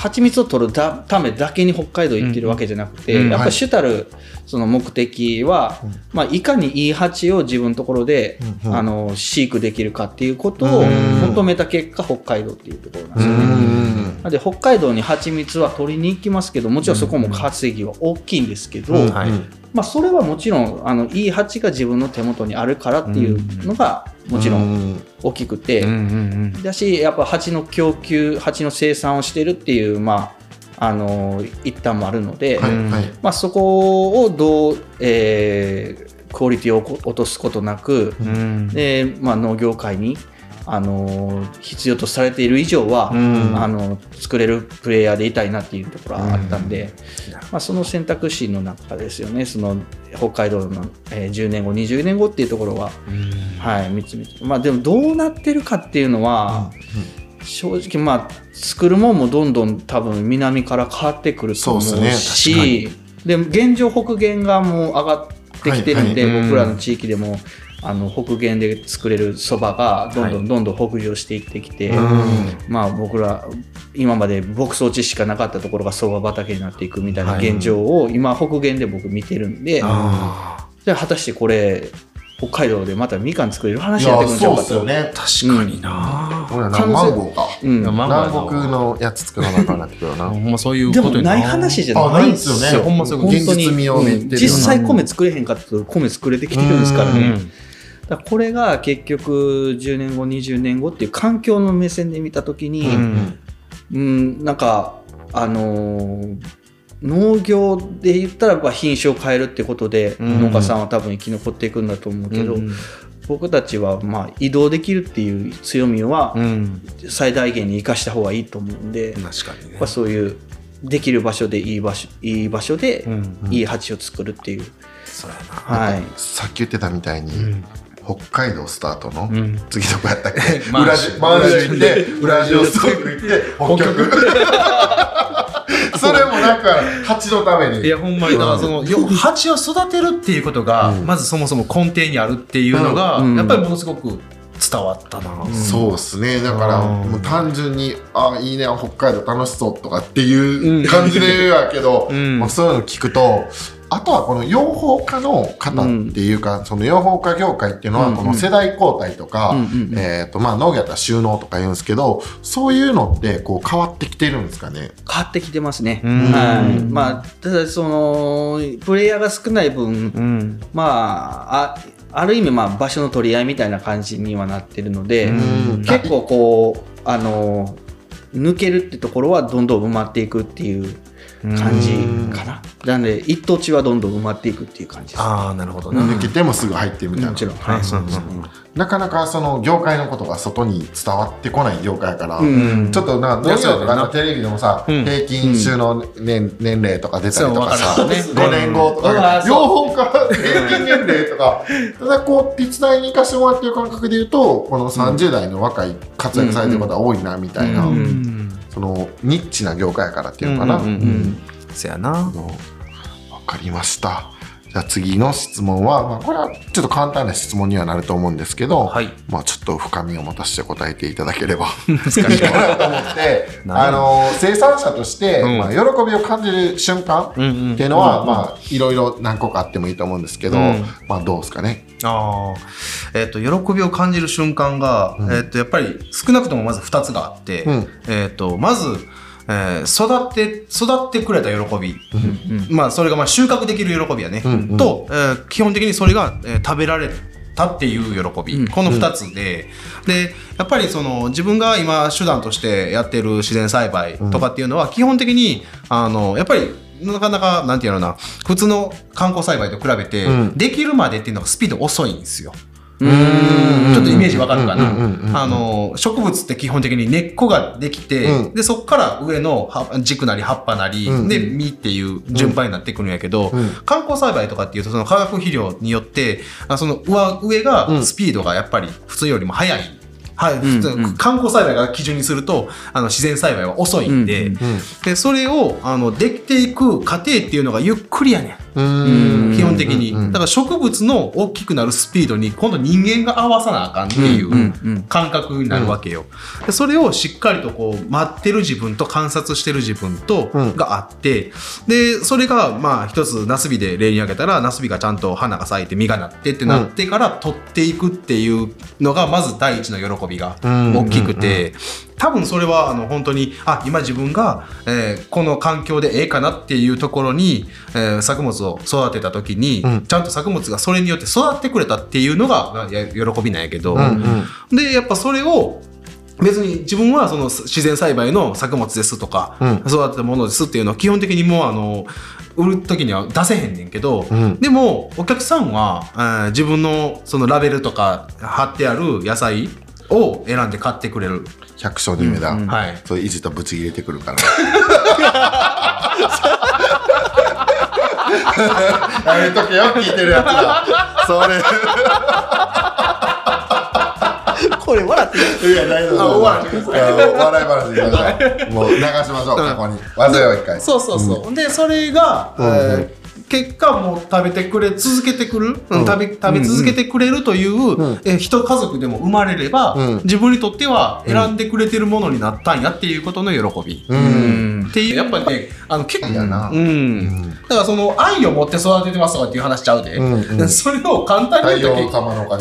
蜂蜜を取るたためだけに北海道行ってるわけじゃなくて、うんうん。やっぱはい。主たるその目的は、まあ、いかにいい蜂を自分のところで、うんうん。あの飼育できるかっていうことをうん。求めた結果北海道っていうところなんでうすよね。んなんで北海道に蜂蜜は取りに行きますけどもちろんそこも稼ぎは大きいんですけど、うん。はい。まあ、それはもちろんあのいい蜂が自分の手元にあるからっていうのがもちろんん。大きくて、うんうんだしやっぱ蜂の供給蜂の生産をしてるっていうまああの一端もあるので、はいうん。はいまあ、そこをどう、えークオリティを落とすことなく、うんうん。でまあ、農業界にあの必要とされている以上は、うん。あの作れるプレイヤーでいたいなっていうところはあったんで、まあ、その選択肢の中ですよね。その北海道の、えー10年後20年後っていうところは、はい、見つめて。まあでもどうなってるかっていうのは、正直まあ作るもんもどんどん多分南から変わってくると思うそうっすしで現状北限がもう上がってきてるんで、はいはい。僕らの地域でもあの北限で作れるそばがどんどんどんどん北上していってきて、うん。まあ僕ら今まで牧草地しかなかったところがそば畑になっていくみたいな現状を今北限で僕見てるんで、あじゃあ果たしてこれ北海道でまたみかん作れるい話になってやくるんちゃうかと。そうっすよね。ー確かにな、俺らな可能性マンゴーか。うん。南国のやつ作らなあかんなってくる よな。ほんまそういうでもことにない話じゃあない。んですよ。ないんですよね。ほんまそういう現実味を実際米作れへんかったと米作れてきてるんですからね。だからこれが結局10年後20年後っていう環境の目線で見た時に、ううんんなんかあのー農業で言ったらば品種を変えるってことで、うん。農家さんは多分生き残っていくんだと思うけど、うん。僕たちはまあ移動できるっていう強みはうん。最大限に生かした方がいいと思うんで、確かにね。そういうできる場所でいい場所いい場所でうんいい鉢を作るっていう、そうやはい。さっき言ってたみたいに、ん北海道スタートの、うん。次どこやったっけ？満州裏地満州行って裏地。をすごく行って北極。それもなんか蜂のために。いやほんまに。だからそのよ蜂を育てるっていうことが、まずそもそも根底にあるっていうのが、うん。やっぱりものすごく伝わったな、そうですね。だからうん。もう単純に「あいいね北海道楽しそう」とかっていう感じで言うやけど、うん。まあ、そういうの聞くとあとはこの養蜂家の方っていうか、その養蜂家業界っていうのは、うんうん。この世代交代とか、うんうんうん。えっ、と、まあ農業やったら収納とか言うんですけど、そういうのってこう変わってきてるんですかね？変わってきてますね。うん。はい。まあ、ただその、プレイヤーが少ない分、うん。まあ、あある意味まあ場所の取り合いみたいな感じにはなってるので、うん。結構こうあの抜けるってところはどんどん埋まっていくっていう感じかな。なので一等地はどんどん埋まっていくっていう感じです。ああなるほどな、抜けてもすぐ入ってみたいな。もちろん。はい。うんうんなかなかその業界のことが外に伝わってこない業界やから、うん。ちょっとな農業とかのテレビでもさ、うん平均収納年,、年齢とか出たりとかさ、そうわかる。5年後とか、両方から平均年齢とか、ただこう、手伝いに行かせてもらってる感覚で言うと、この30代の若い活躍されてる方が多いな、みたいな、うん。うんそのニッチな業界やからっていうのかな。うんうんうんやな。あのわかりました。じゃあ次の質問は、まあ、これはちょっと簡単な質問にはなると思うんですけど、はい。まあ、ちょっと深みを持たせて答えていただければ。難しいいいかなと思って、何 あの生産者として、うん。まあ、喜びを感じる瞬間っていうのは、まあ、いろいろ何個かあってもいいと思うんですけど、うん。まあ、どうですかね？ああえっ、と喜びを感じる瞬間が、うん。えっ、とやっぱり少なくともまず2つがあって、うん。えっ、とまず、えー育って育ってくれた喜び、うん。まあそれがまあ収穫できる喜びやね、うんうん。と、えー基本的にそれが、えー食べられたっていう喜び、うん。この2つで、でやっぱりその自分が今手段としてやってる自然栽培とかっていうのは基本的にあのやっぱりなかなかなんていうのかな普通の観光栽培と比べて、うん。できるまでっていうのがスピード遅いんですよ。うんちょっとイメージわかるかな。うんうんうんうんあの植物って基本的に根っこができて、うん。でそこから上の葉軸なり葉っぱなり、うん。で実っていう順番になってくるんやけど、うん。観光栽培とかっていうとその化学肥料によってあその上上がスピードがやっぱり普通よりも速い。はい、うん。うん。観光栽培が基準にするとあの自然栽培は遅いんで,、うん。うん。でそれをあのできていく過程っていうのがゆっくりやねん。うん。基本的に、だから植物の大きくなるスピードに今度人間が合わさなあかんっていう感覚になるわけよ、でそれをしっかりとこう待ってる自分と観察してる自分とうん。があってでそれがまあ一つナスビで例に挙げたらナスビがちゃんと花が咲いて実がなってってなってから取っていくっていうのがまず第一の喜びが大きくて、多分それはあの本当にあ今自分が、えーこの環境でええかなっていうところに、えー作物を育てた時に、うん。ちゃんと作物がそれによって育ってくれたっていうのが喜びなんやけど、うんうん。でやっぱそれを別に自分はその自然栽培の作物ですとか、うん。育てたものですっていうのは基本的にもうあの売る時には出せへんねんけど、うん。でもお客さんは、えー自分のそのラベルとか貼ってある野菜を選んで買ってくれる。百姓に目だ、うん。うんはい。それいじったらぶち切れてくるから やめとけよ聞いてるやつがそれ。これ笑っていい？いや大丈夫あ終わらせてくだあの笑い話。にしましょう。もう流しましょう過去に。忘れよう一回。そうそうそう。で、それが、うん。えー結果もう食べてくれ、続けてくる、うん。うん。食べ、食べ続けてくれるという、ん。えー一家族でも生まれれば、うん。自分にとっては選んでくれてるものになったんやっていうことの喜び。ううん。んっていう、やっぱね、あの結構、やな。うん。だからその愛を持って育ててますとかっていう話しちゃうで、うん。うん。それを簡単太に言うと陽様のおか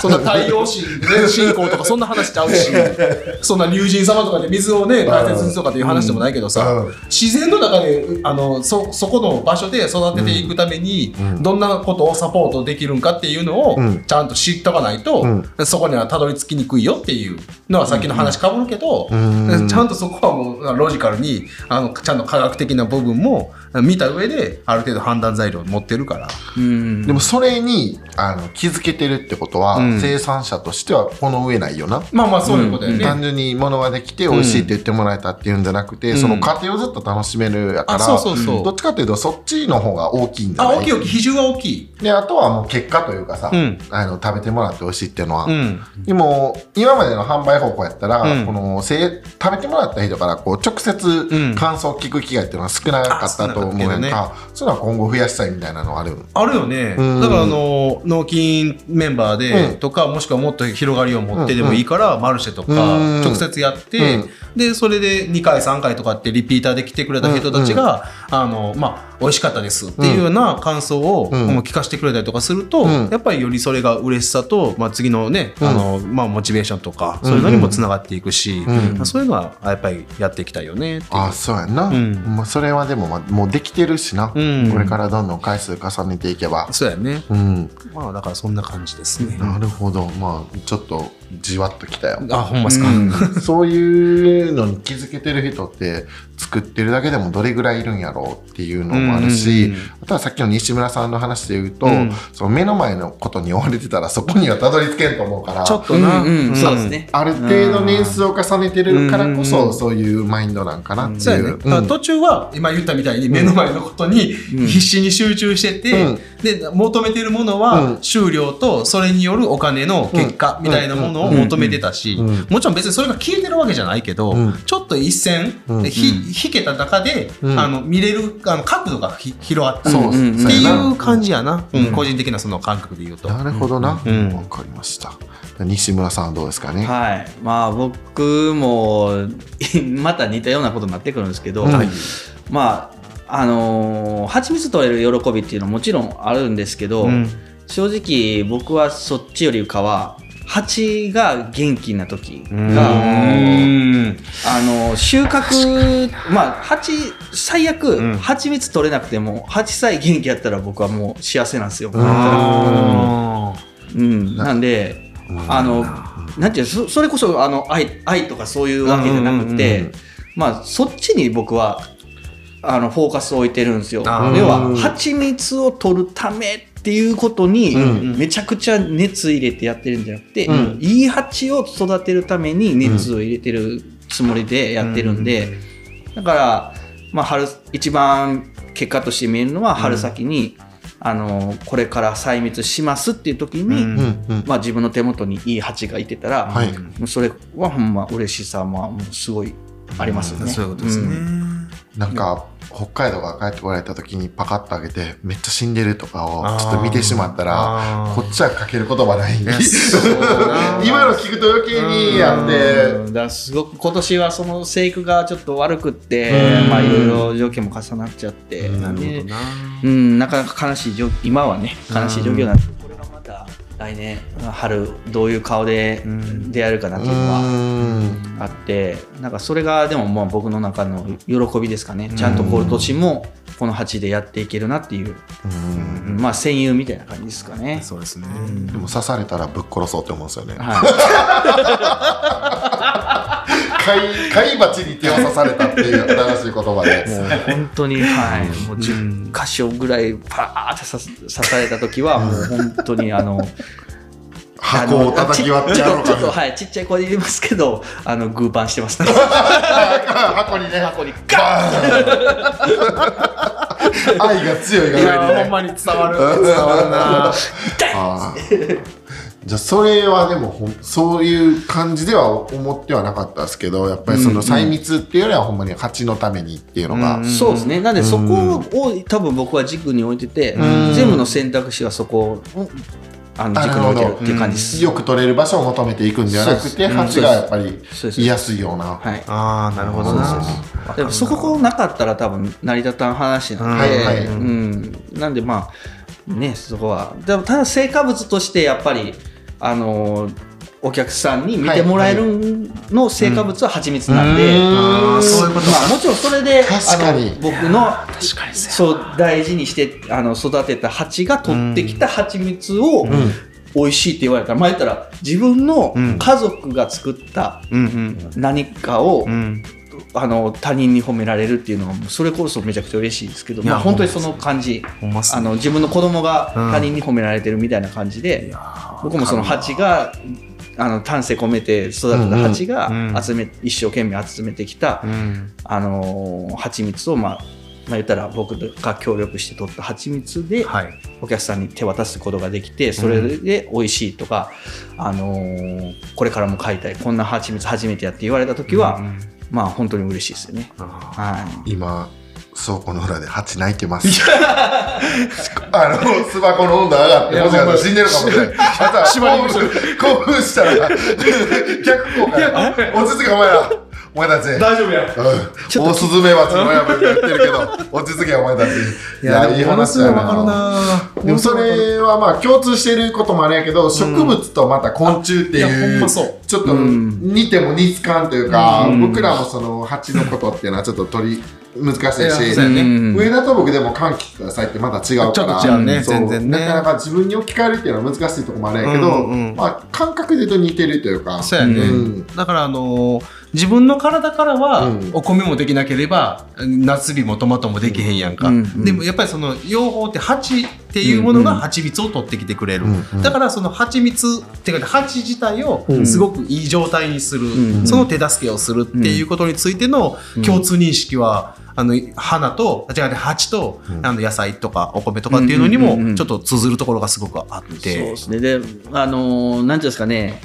そんな太陽神、ね、信仰とかそんな話しちゃうし、そんな竜神様とかで水をね、大切にとかっていう話でもないけどさ、うん。自然の中で、あの、そ、そこの場所で育てていくために、うん。どんなことをサポートできるんかっていうのをうん、ちゃんと知っとかないと、うそこにはたどり着きにくいよっていうのはさっきの話かぶるけど、うん。ちゃんとそこはもうロジカルに、あの、ちゃんと科学的な部分も見た上で、ある程度判断材料を持ってるから。うん。でもそれにあの気づけてるってことは、うん。生産者としてはこの上ないよな、まあまあそういうことだよね。単純に物ができて美味しいって言ってもらえたっていうんじゃなくて、うん。その過程をずっと楽しめるやから、あ、そうそうそう。どっちかっていうとそっちの方が大きいんじゃあ、大きい。大きい。比重が大きい。であとはもう結果というかさ、うん。あの食べてもらって美味しいっていうのは、うん。でも今までの販売方法やったら、うん。このせ食べてもらった人からこう直接ん。感想を聞く機会っていうのは少なかったと思うやんかか、そういうのは今後増やしたいみたいなのある？あるよね。うん。だからあの、納金メンバーで、うん。とか、もしくはもっと広がりを持ってでもいいから、マルシェとか、うん。直接やって、うん。で、それで2回、3回とかってリピーターで来てくれた人たちが、あの、まあ、美味しかったですっていうような感想を、聞かせてくれたりとかすると、うん。やっぱりよりそれが嬉しさと、まあ、次のね、うん。あのまあ、モチベーションとかそういうのにもつながっていくし、うん。そういうのはやっぱりやっていきたいよねあそうやんな、うん。もうそれはでもまもうできてるしな、うん。これからどんどん回数重ねていけば。そうやね。うん。まあだからそんな感じですね、なるほど。まあちょっとじわっときたよ。あほんまっすか、うん。そういうのに気づけてる人って作ってるだけでもどれぐらいいるんやろうっていうのもあるし、うんうんうん。あとはさっきの西村さんの話で言うと、うん。その目の前のことに追われてたらそこにはたどり着けんと思うからちょっとな、うん。うん。そうですね。ある程度年数を重ねてるからこそ、うんそういうマインドなんかなってそうう。だから途中は今言ったみたいに目の前のことにうん。必死に集中してて、うん。で求めてるものうん。は収量とそれによるお金の結果みたいなものを求めてたし、うん。うん。もちろん別にそれが消えてるわけじゃないけど、うん。ちょっと一線、うん。ひ引けた中で、うん。あの見れるあの角度がひ広がったっていう感じやな、うん。うん。個人的なその感覚で言うと。なるほどな。わ、うん。かりました。西村さんはどうですかね？はい。まあ僕も また似たようなことになってくるんですけど、うんまあ、あのー蜂蜜取れる喜びっていうのはもちろんあるんですけど、うん。正直僕はそっちよりかは蜂が元気な時が、うん。あの収穫まあ蜂最悪、うん。蜂蜜取れなくても蜂さえ元気やったら僕はもう幸せなんですよ、あうん、なんであのなんていうのそそれこそあの愛愛とかそういうわけじゃなくて、まあそっちに僕はあのフォーカスを置いてるんですよ。要は蜂蜜を取るためっていうことにうん。めちゃくちゃ熱入れてやってるんじゃなくて、うん。いい蜂を育てるために熱を入れてるつもりでやってるんで、だから、まあ、春一番結果として見えるのは春先に、あのこれから採蜜しますっていう時に、うんうんうん。まあ、自分の手元にいい蜂がいてたら、はい。それはほんま嬉しさはもうすごいありますよね。そういうことですね。うんなん。か北海道が帰ってこられた時にパカッと開けてめっちゃ死んでるとかをちょっと見てしまったらこっちはかける言葉ない。今の聞くと余計にやって。うん。だからすごく今年はその生育がちょっと悪くってうん。まあいろいろ条件も重なっちゃって。うん。なるほでどな。うん、なかなか悲しい状今はね悲しい状況なんですけどこれがまた来年春どういう顔でうん。出会えるかなっていうのはあってなんかそれがでもまあ僕の中の喜びですかね。ちゃんと今年もこの8でやっていけるなっていう、うん。まあ戦友みたいな感じですかね。そうですね。でも刺されたらぶっ殺そうって思うんですよね。は貝貝鉢に手を刺されたっていう新しい言葉い、で。もう本当に、はい、もう10箇所ぐらいパーって刺された時はもう本当にあの箱を叩き割っちゃうのちょっとちょっとかはいちっちゃい声で言いますけどあのグーパンしてますね箱にね箱に。ガッ愛が強いがいやほんまに伝わる。伝わるな。あーじゃあそれはでもほんそういう感じでは思ってはなかったですけどやっぱりその細密っていうよりはほんまに蜂のためにっていうのが、うんそうですね。なんでそこを多分僕は軸に置いててうん。全部の選択肢はそこをあの軸に置いてるっていう感じです。よく取れる場所を求めていくんではなくて蜂がやっぱりそうです。居やすいような。はい。ああ、なるほどな。でもそこなかったら多分成り立たん話なんで、はいはい。うん、なんでまあねそこは。でもただ成果物としてやっぱりあのーお客さんに見てもらえるの成果物は蜂蜜なんで、うん。ああ、そういうことまあ、もちろんそれで確かに。あの僕の確かにそう大事にしてあの育てた蜂が取ってきた蜂蜜をん。美味しいって言われたら、前言ったら自分のうん。家族が作ったうん何かを。あの他人に褒められるっていうのはそれこそめちゃくちゃ嬉しいですけど、まあ、本当にその感じあの自分の子供がうん。他人に褒められてるみたいな感じで、僕もその蜂があの丹精込めて育てた蜂がうん。集め、一生懸命集めてきた、うん。あのー蜂蜜を、まあ、まあ言ったら僕が協力して取った蜂蜜ではい。お客さんに手渡すことができてそれで美味しいとか、あのーこれからも買いたいこんな蜂蜜初めてやって言われた時は、うんまあ本当に嬉しいですよね。あはい今倉庫の裏で蜂泣いてます。あの、巣箱の温度上がって、もしかしたら死んでるかもしれない。あとは興奮したら、逆効果や。落ち着け、お前ら。お前たち。大丈夫や。うん、オオスズメバチの親分やってるけど、落ち着けよ、お前たち。いや、いい話やわかるな。なでもそれはまあ共通してることもあるんやけど、植物とまた昆虫っていう、ちょっと似ても似つかんというか、僕らもその蜂のことっていうのはちょっと取り難しいいやしね。うん。上田と僕でも柑橘と野菜ってまた違うから。ちょっと違うね全然ね。なかなか自分に置き換えるっていうのは難しいところもあるんやけど、うんうんまあ、感覚で言うと似てるというか。そうやね、ん。だからあのー自分の体からはうん。お米もできなければ夏日もトマトもできへんやんか、うん。うん。でもやっぱりその養蜂って蜂っていうものが蜂蜜を取ってきてくれる、うんうん。だからその蜂蜜っていうか蜂自体をすごくいい状態にする、うんその手助けをするっていうことについての共通認識は、あの花と違うね蜂と、あの野菜とかお米とかっていうのにうんうんうんうん。もちょっと通ずるところがすごくあっそうてで。すね。で、あのーなんていうんですかね、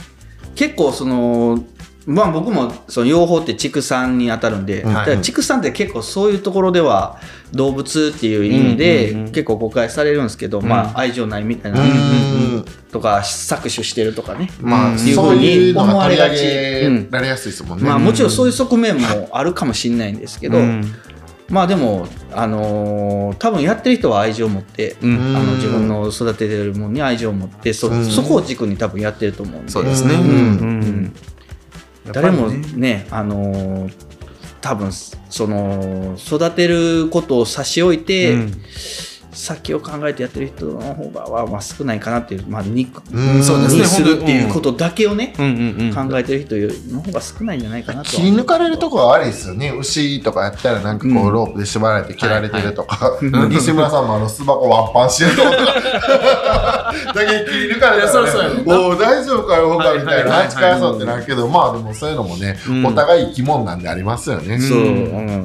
結構その、まあ僕もその養蜂って畜産に当たるんで、うん。だから畜産って結構そういうところでは動物っていう意味うんうんうでん。結構誤解されるんですけど、まあ愛情ないみたいな、うんとか搾取してるとかね。まあ、いうふうに思われがちげられやすいですもんね。まあもちろんそういう側面もあるかもしれないんですけど、うん。まあでも、あのー多分やってる人は愛情を持って、うん。あの自分の育ててるものに愛情を持ってそ,、うん。そこを軸に多分やってると思うんで。そうですね。うん。うん誰もねあのー多分その育てることを差し置いて、うん先を考えてやってる人の方がはまあ少ないかなっていう、まあ、肉うんそうですね。にするっていうことだけをね、うん。うんうん考えてる人の方が少ないんじゃないかなとは。切り抜かれるとこは悪いですよね。牛とかやったらなんかこうロープで縛られて切られてるとか、西村さんもあの巣箱ワンパンしてるとか、だけ切り抜かれたいやそうそう。ら、やねね、おお大丈夫かよ、ほかみたいな、はいそうってなるけど、まあでもそういうのもね、うん。お互い生き物なんでありますよね。そう、うん。う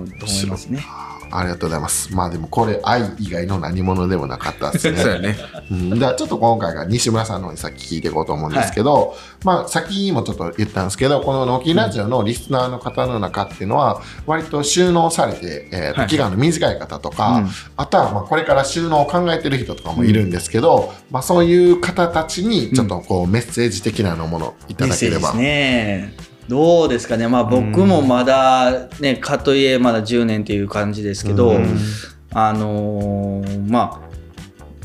ん、と思いますね。ありがとうございます。まあでもこれ愛以外の何者でもなかったですね。そうやね。うん、ではちょっと今回が西村さんの方にさっき聞いていこうと思うんですけど、まあさっきもちょっと言ったんですけどこの「ノキラジオ」のリスナーの方の中っていうのは割と収納されて、えー期間の短い方とか、うんあとはまあこれから収納を考えてる人とかもいるんですけど、まあ、そういう方たちにちょっとこうメッセージ的なものをいただければ。メッセージですね。どうですかね、まあ、僕もまだ、ね、かといえまだ10年っていう感じですけど、うん。あのーまあ、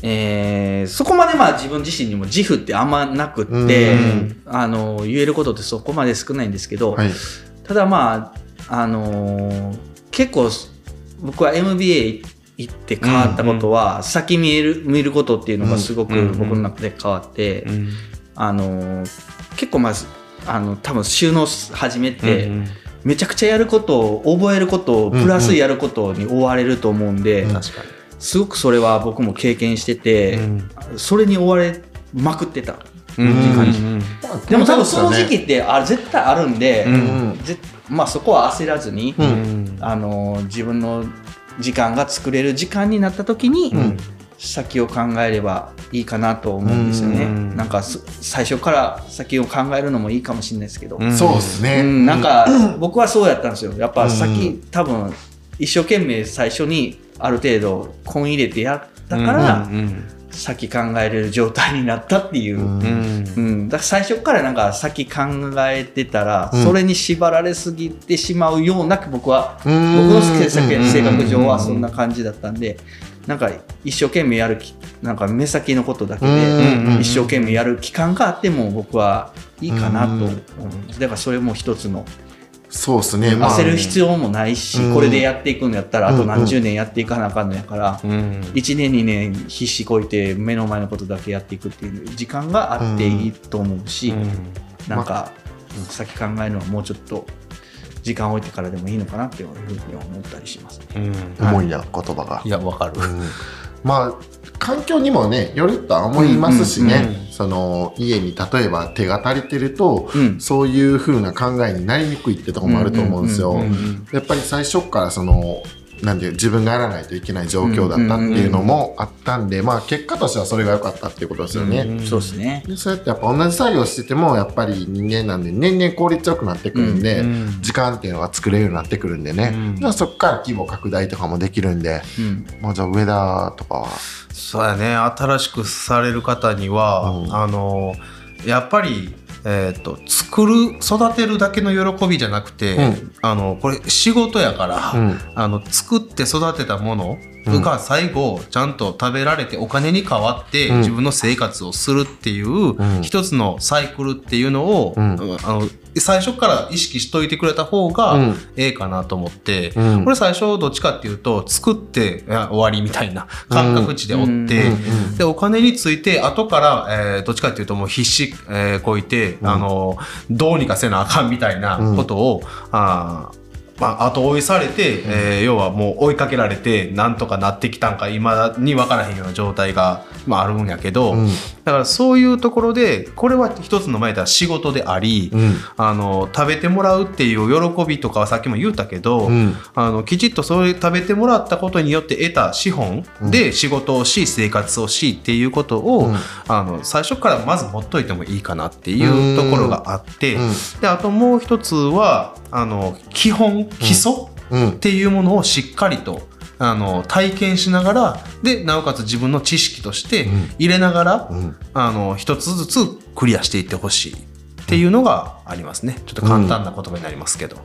えーそこまでまあ自分自身にも自負ってあんまなくって、うん。あのー言えることってそこまで少ないんですけど、はい。ただまあ、あのー結構僕は MBA 行って変わったことは、先見える見ることっていうのがすごくうん僕の中で変わって、うん。あの結構まずあの多分収納始めて、うんめちゃくちゃやることを覚えることをプラスやることに追われると思うんで、うん確かすごくそれは僕も経験してて、うん。それに追われまくってた。に。うん。感じでも多分その時期期ってあ絶対あるんで、うん。ぜまあ、そこは焦らずに、うん。あの自分の時間が作れる時間になった時に、うん先を考えればいいかなと思うんですよね。うん。なんかす最初から先を考えるのもいいかもしれないですけど、うん。そうですね、うん。なんか 僕はそうやったんですよ。やっぱ先、うん。多分一生懸命最初にある程度根入れてやったから、うん先考えれる状態になったっていう。うん。だから最初からなんか先考えてたら、うん。それに縛られすぎてしまうような僕は僕うん。の性格上はそんなう感じだったんでなんか一生懸命やるきなんか目先のことだけうんで一生懸命やる期間があっても僕はいいかなと思うんですだからそれも一つのそうですね、まあ焦る必要もないしうん。これでやっていくんやったらあとうん何十年やっていかなあかんのやからうん1年2年必死こいて目の前のことだけやっていくっていう時間があっていいと思うし、なんか、うん先考えるのはもうちょっと時間を置いてからでもいいのかなっていうふうに思ったりします。ね。うん。重いな言葉が。い。やわかる。うん。まあ環境にもねよるとは思いますしね、うん。うん。その家に例えば手が足りてると、うん。そういう風な考えになりにくいってとこもあると思うんですよ。うん。うん。うん。うん。やっぱり最初からそのなんていう自分がやらないといけない状況だったっていうのもあったんで、まあ結果としてはそれが良かったっていうことですよね。うん。そうですね。でそうやってやっぱ同じ作業しててもやっぱり人間なんで年々効率よくなってくるんで、うん。時間っていうのが作れるようになってくるんでね、うん。そこから規模拡大とかもできるんで、うん。まあ、じゃあ上田とかは？そうやね。新しくされる方には、うん。あのやっぱりえー、と作る育てるだけの喜びじゃなくて、うん。あのこれ仕事やから、うん。あの作って育てたものが最後ちゃんと食べられてお金に変わってうん。自分の生活をするっていううん。一つのサイクルっていうのを、うん。あの最初から意識しといてくれた方うがん。ええかなと思って、うん。これ最初どっちかっていうと作ってあ終わりみたいな感覚値でおって、でお金について後から、えーどっちかっていうともう必死、えーこいて、あのどうにかせなあかんみたいなことを、あーまあ、後追いされて、えー要はもう追いかけられてなんとかなってきたんか今に分からへんような状態が、まあ、あるんやけど、うん。だからそういうところでこれは一つの前では仕事であり、うん。あの食べてもらうっていう喜びとかはさっきも言うたけど、うん。あのきちっとそういう食べてもらったことによって得た資本で仕事をし生活をしっていうことを、うん。あの最初からまず持っといてもいいかなっていうところがあって、うん。であともう一つはあの基本基礎うん。っていうものをしっかりとあの体験しながらでなおかつ自分の知識としてうん。入れながら、うん。あの一つずつクリアしていってほしいっていうのがありますね。ちょっと簡単な言葉になりますけど。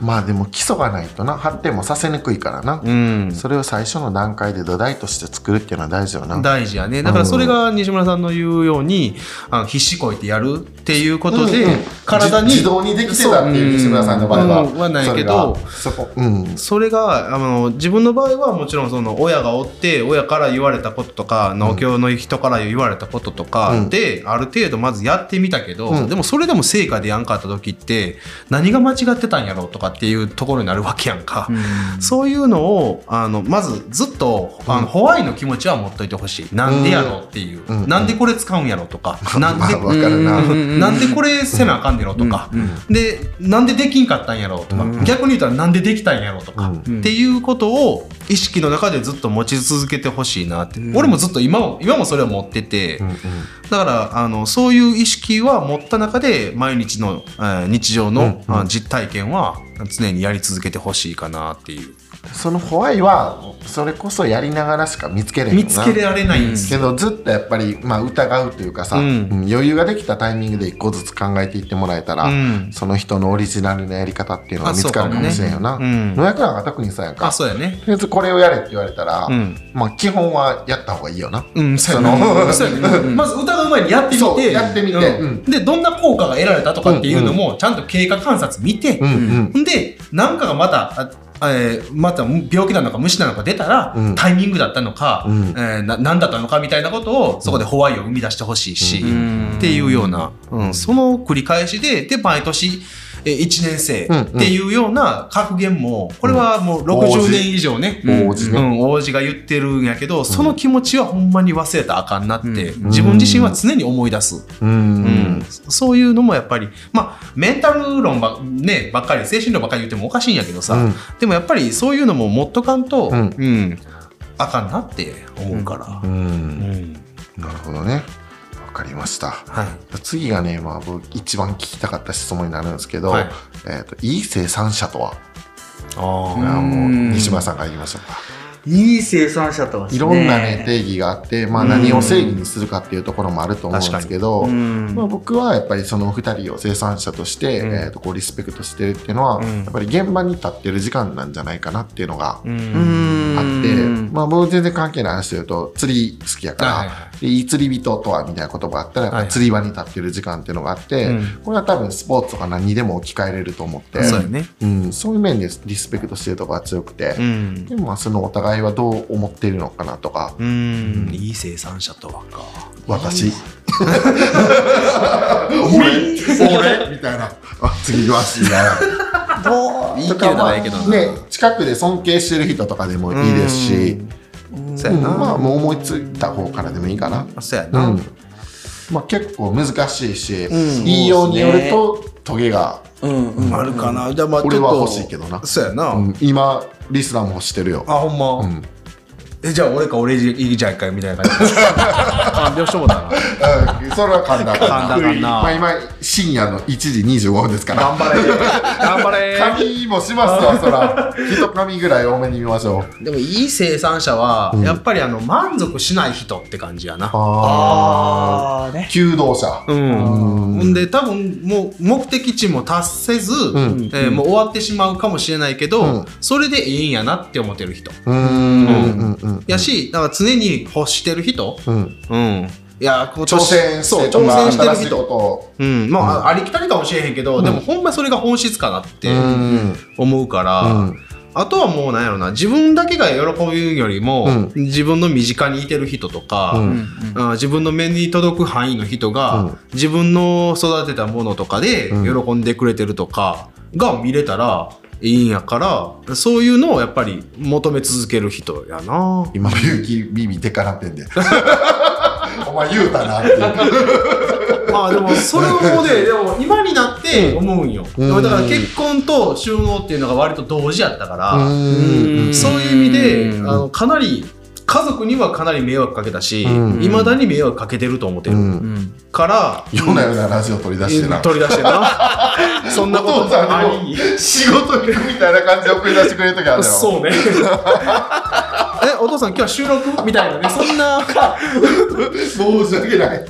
まあでも基礎がないとな。発展もさせにくいからな、うん。それを最初の段階で土台として作るっていうのは大事よな。大事やね。だからそれが西村さんの言うようにあの必死こいてやるっていうことで、うんうん。体に自自動にできてたっていう西村さんの場合は、うんはないけどそれがそこ。うん。それがあの自分の場合はもちろんその親がおって親から言われたこととか農協の人から言われたこととかで、ある程度まずやってみたけど、うん。でもそれでも成果でやんかった時って何が間違ってたんやろうとかっていうところになるわけやんか。そういうのをあのまずずっとあの、ホワイの気持ちは持っといてほしい。なんでやろうっていう、うん。なんでこれ使うんやろとか、なんで、まあわかるな、うん。なんでこれせなあかんねやろとか、でなんでできんかったんやろとか、うん。逆に言ったらなんでできたんやろとか、うん。っていうことを意識の中でずっと持ち続けてほしいなって、俺もずっと今も今もそれを持ってて、うん。うん。だからあのそういう意識は持った中で毎日の、えー日常の、うん。うん。あ実体験は常にやり続けてほしいかなっていう。そのホワイはそれこそやりながらしか見つけれな。見つけられないんですけよ、どずっとやっぱり、まあ、疑うというかさ、うん。うん余裕ができたタイミングで一個ずつ考えていってもらえたら、うん。その人のオリジナルのやり方っていうのが見つかるかもしれんよな。ねうん。野役なんか特にそうやんか。あそうやね。とりあえずこれをやれって言われたら、うん。まあ基本はやった方がいいよな。うん、そうやその まず疑う前にやってみて。やってみて。でどんな効果が得られたとかっていうのもちゃんと経過観察見て、うんうん。んで何かがまたあえーまた病気なのか虫なのか出たら、うん。タイミングだったのか、うん。えーな何だったのかみたいなことをそこでホワイを生み出してほしいし、うん。っていうような、うん、その繰り返しでで毎年えー1年生っていうような格言もこれはもう60年以上ね、王子。が言ってるんやけど、その気持ちはほんまに忘れたらあかんなって、うん。自分自身は常に思い出す。うん。うん。そういうのもやっぱりまあメンタル論ば,、ね、ばっかり精神論ばっかり言ってもおかしいんやけどさ、うん。でもやっぱりそういうのも持っとかんと、うん。うん。あかんなって思うから。う。うんん。なるほどね。わかりました。はい。次がね、まあ僕一番聞きたかった質問になるんですけど、はい。えっ、と、いい生産者とは、あこれーはもううん西村さんから言いましょうか。いい生産者とはいろんなね、定義があって、まあうん何を正義にするかっていうところもあると思うんですけど、うん。まあ、僕はやっぱりその2人を生産者として、うん。えー、とこうリスペクトしてるっていうのは、うん。やっぱり現場に立ってる時間なんじゃないかなっていうのがううんんあって、まあ、僕全然関係ない話で言うと釣り好きやから、はいはいはい。釣り人とはみたいな言葉があったら釣り場に立ってる時間っていうのがあって、うん。これは多分スポーツとか何にでも置き換えれると思って、そうやね。うん、そういう面でリスペクトしてるところが強くて、うん。でもまあそのお互いはどう思っているのかなとか、うん。いい生産者とはか。私。俺俺 みたいな。あ、次はしいな。いいけどないけどな。ね、近くで尊敬してる人とかでもいいですし、うんそうやな。まあもう思いついた方からでもいいかな。うそうやな。ん。まあ結構難しいし、ん言いようによるとトゲが、うんうんあるかな。じゃあまあちょっと俺は欲しいけどな。そうやな。うん今リスナーも欲してるよ。あほんま。うん。えじゃあ俺か俺いいじゃんかみたいな感じ。あ、どうしてもだな。うんそれは簡単簡単かな。まあ今深夜の1時25分ですから。頑張れ。頑張れ。髪もしますわ、そら。一髪ぐらい多めに見ましょう。でもいい生産者は、うん。やっぱりあの満足しない人って感じやな。ああね。求道者。うん。ほんで多分もう目的地も達せず、ん。えーもう終わってしまうかもしれないけど、うん。それでいいんやなって思ってる人、うーん。うんうん。やしだから常に欲してる人？うん。うん。いやこう挑戦そう。して、挑戦してる人。うん。まあ、ありきたりかもしれへんけど、でもほんまそれが本質かなってうん。思うから、うん。あとはもうなんやろな自分だけが喜ぶよりも、うん。自分の身近にいてる人とか、うん。あ自分の目に届く範囲の人が、うん。自分の育てたものとかでうん。喜んでくれてるとかが見れたらいいんやからそういうのをやっぱり求め続ける人やな。今、ビューキービビでかなってんで。お前言うたなって。まあでもそれをねでも今になって思うんよ、うん。だから結婚と収納っていうのが割と同時やったから、うん。そういう意味でうん。あのかなり家族にはかなり迷惑かけたしいうん。ま、未だに迷惑かけてると思ってる、うん。うん。からようなようなラジオ取り出してな。取り出してなそんなことお父さんあり仕事行くみたいな感じで送り出してくれるときあるやろ。そうね えお父さん今日は収録みたいなねそんな申し訳ない。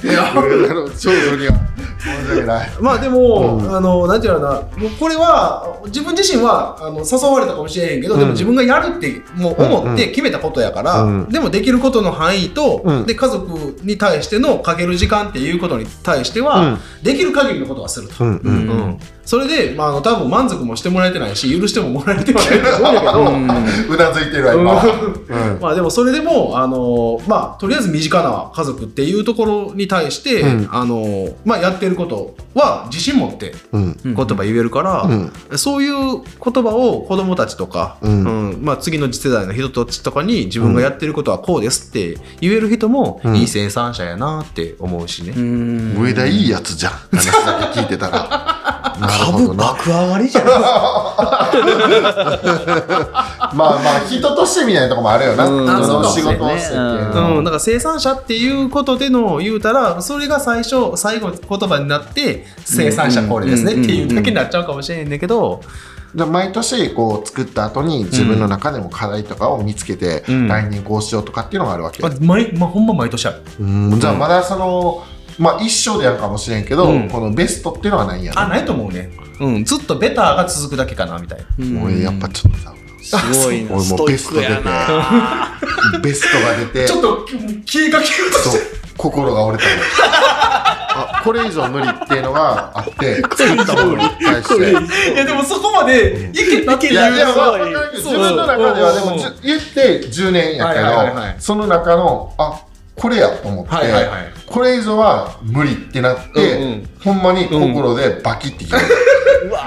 長女には申し訳ない。まあでも、うんあのなんていうのかなもうこれは自分自身はあの誘われたかもしれへんけど、うんでも自分がやるってもう思って決めたことやから、うんでもできることの範囲と、うんで家族に対してのかける時間っていうことに対しては、うんできる限りのことはすると。うんううんん。うんそれで、まあ、あの多分満足もしてもらえてないし許してももらえてはないと思 うんだけど、うなずいてるわ、今。うん。まあでもそれでも、あのまあとりあえず身近な家族っていうところに対して、うんあのまあやってることは自信持ってうん。言葉言えるから、うんそういう言葉を子供たちとか、うんうんまあ、次の次世代の人たちとかに自分がやってることはこうですって言える人もうんいい生産者やなって思うしね。うん上田いいやつじゃん。話だけ聞いてたら。なるほ株どな。爆上がりじゃない まあまあ、人としてみたいなとこもあるよな。うん。その仕事をしてっていう。うのうん、だから生産者っていうことでの言うたらそれが最初最後の言葉になって生産者これですねっていうだけになっちゃうかもしれんねんけど、じゃあ毎年こう作った後に自分の中でも課題とかを見つけて、うん。来年こうしようとかっていうのがあるわけよ。まあ、毎まあ、ほんま毎年ある。うん。じゃあまだそのまあ一生でやるかもしれんけど、うん。このベストっていうのはないん。やあ、ないと思うね。うん、ずっとベターが続くだけかなみたいな。俺やっぱちょっとさすごいな。俺もベスト出て ベストが出て。ちょっと消えかけようとそう心が折れたの。あこれ以上無理っていうのがあって作ったものに対していやでもそこまでいけたっていういやい。や、すごいわかるけど自分の中ではでもじゅ言って10年やけど、はいはいはいはい。その中のあこれやと思って、はいはいはい。これ以上は無理ってなって、うんうん。ほんまに心でバキって決める、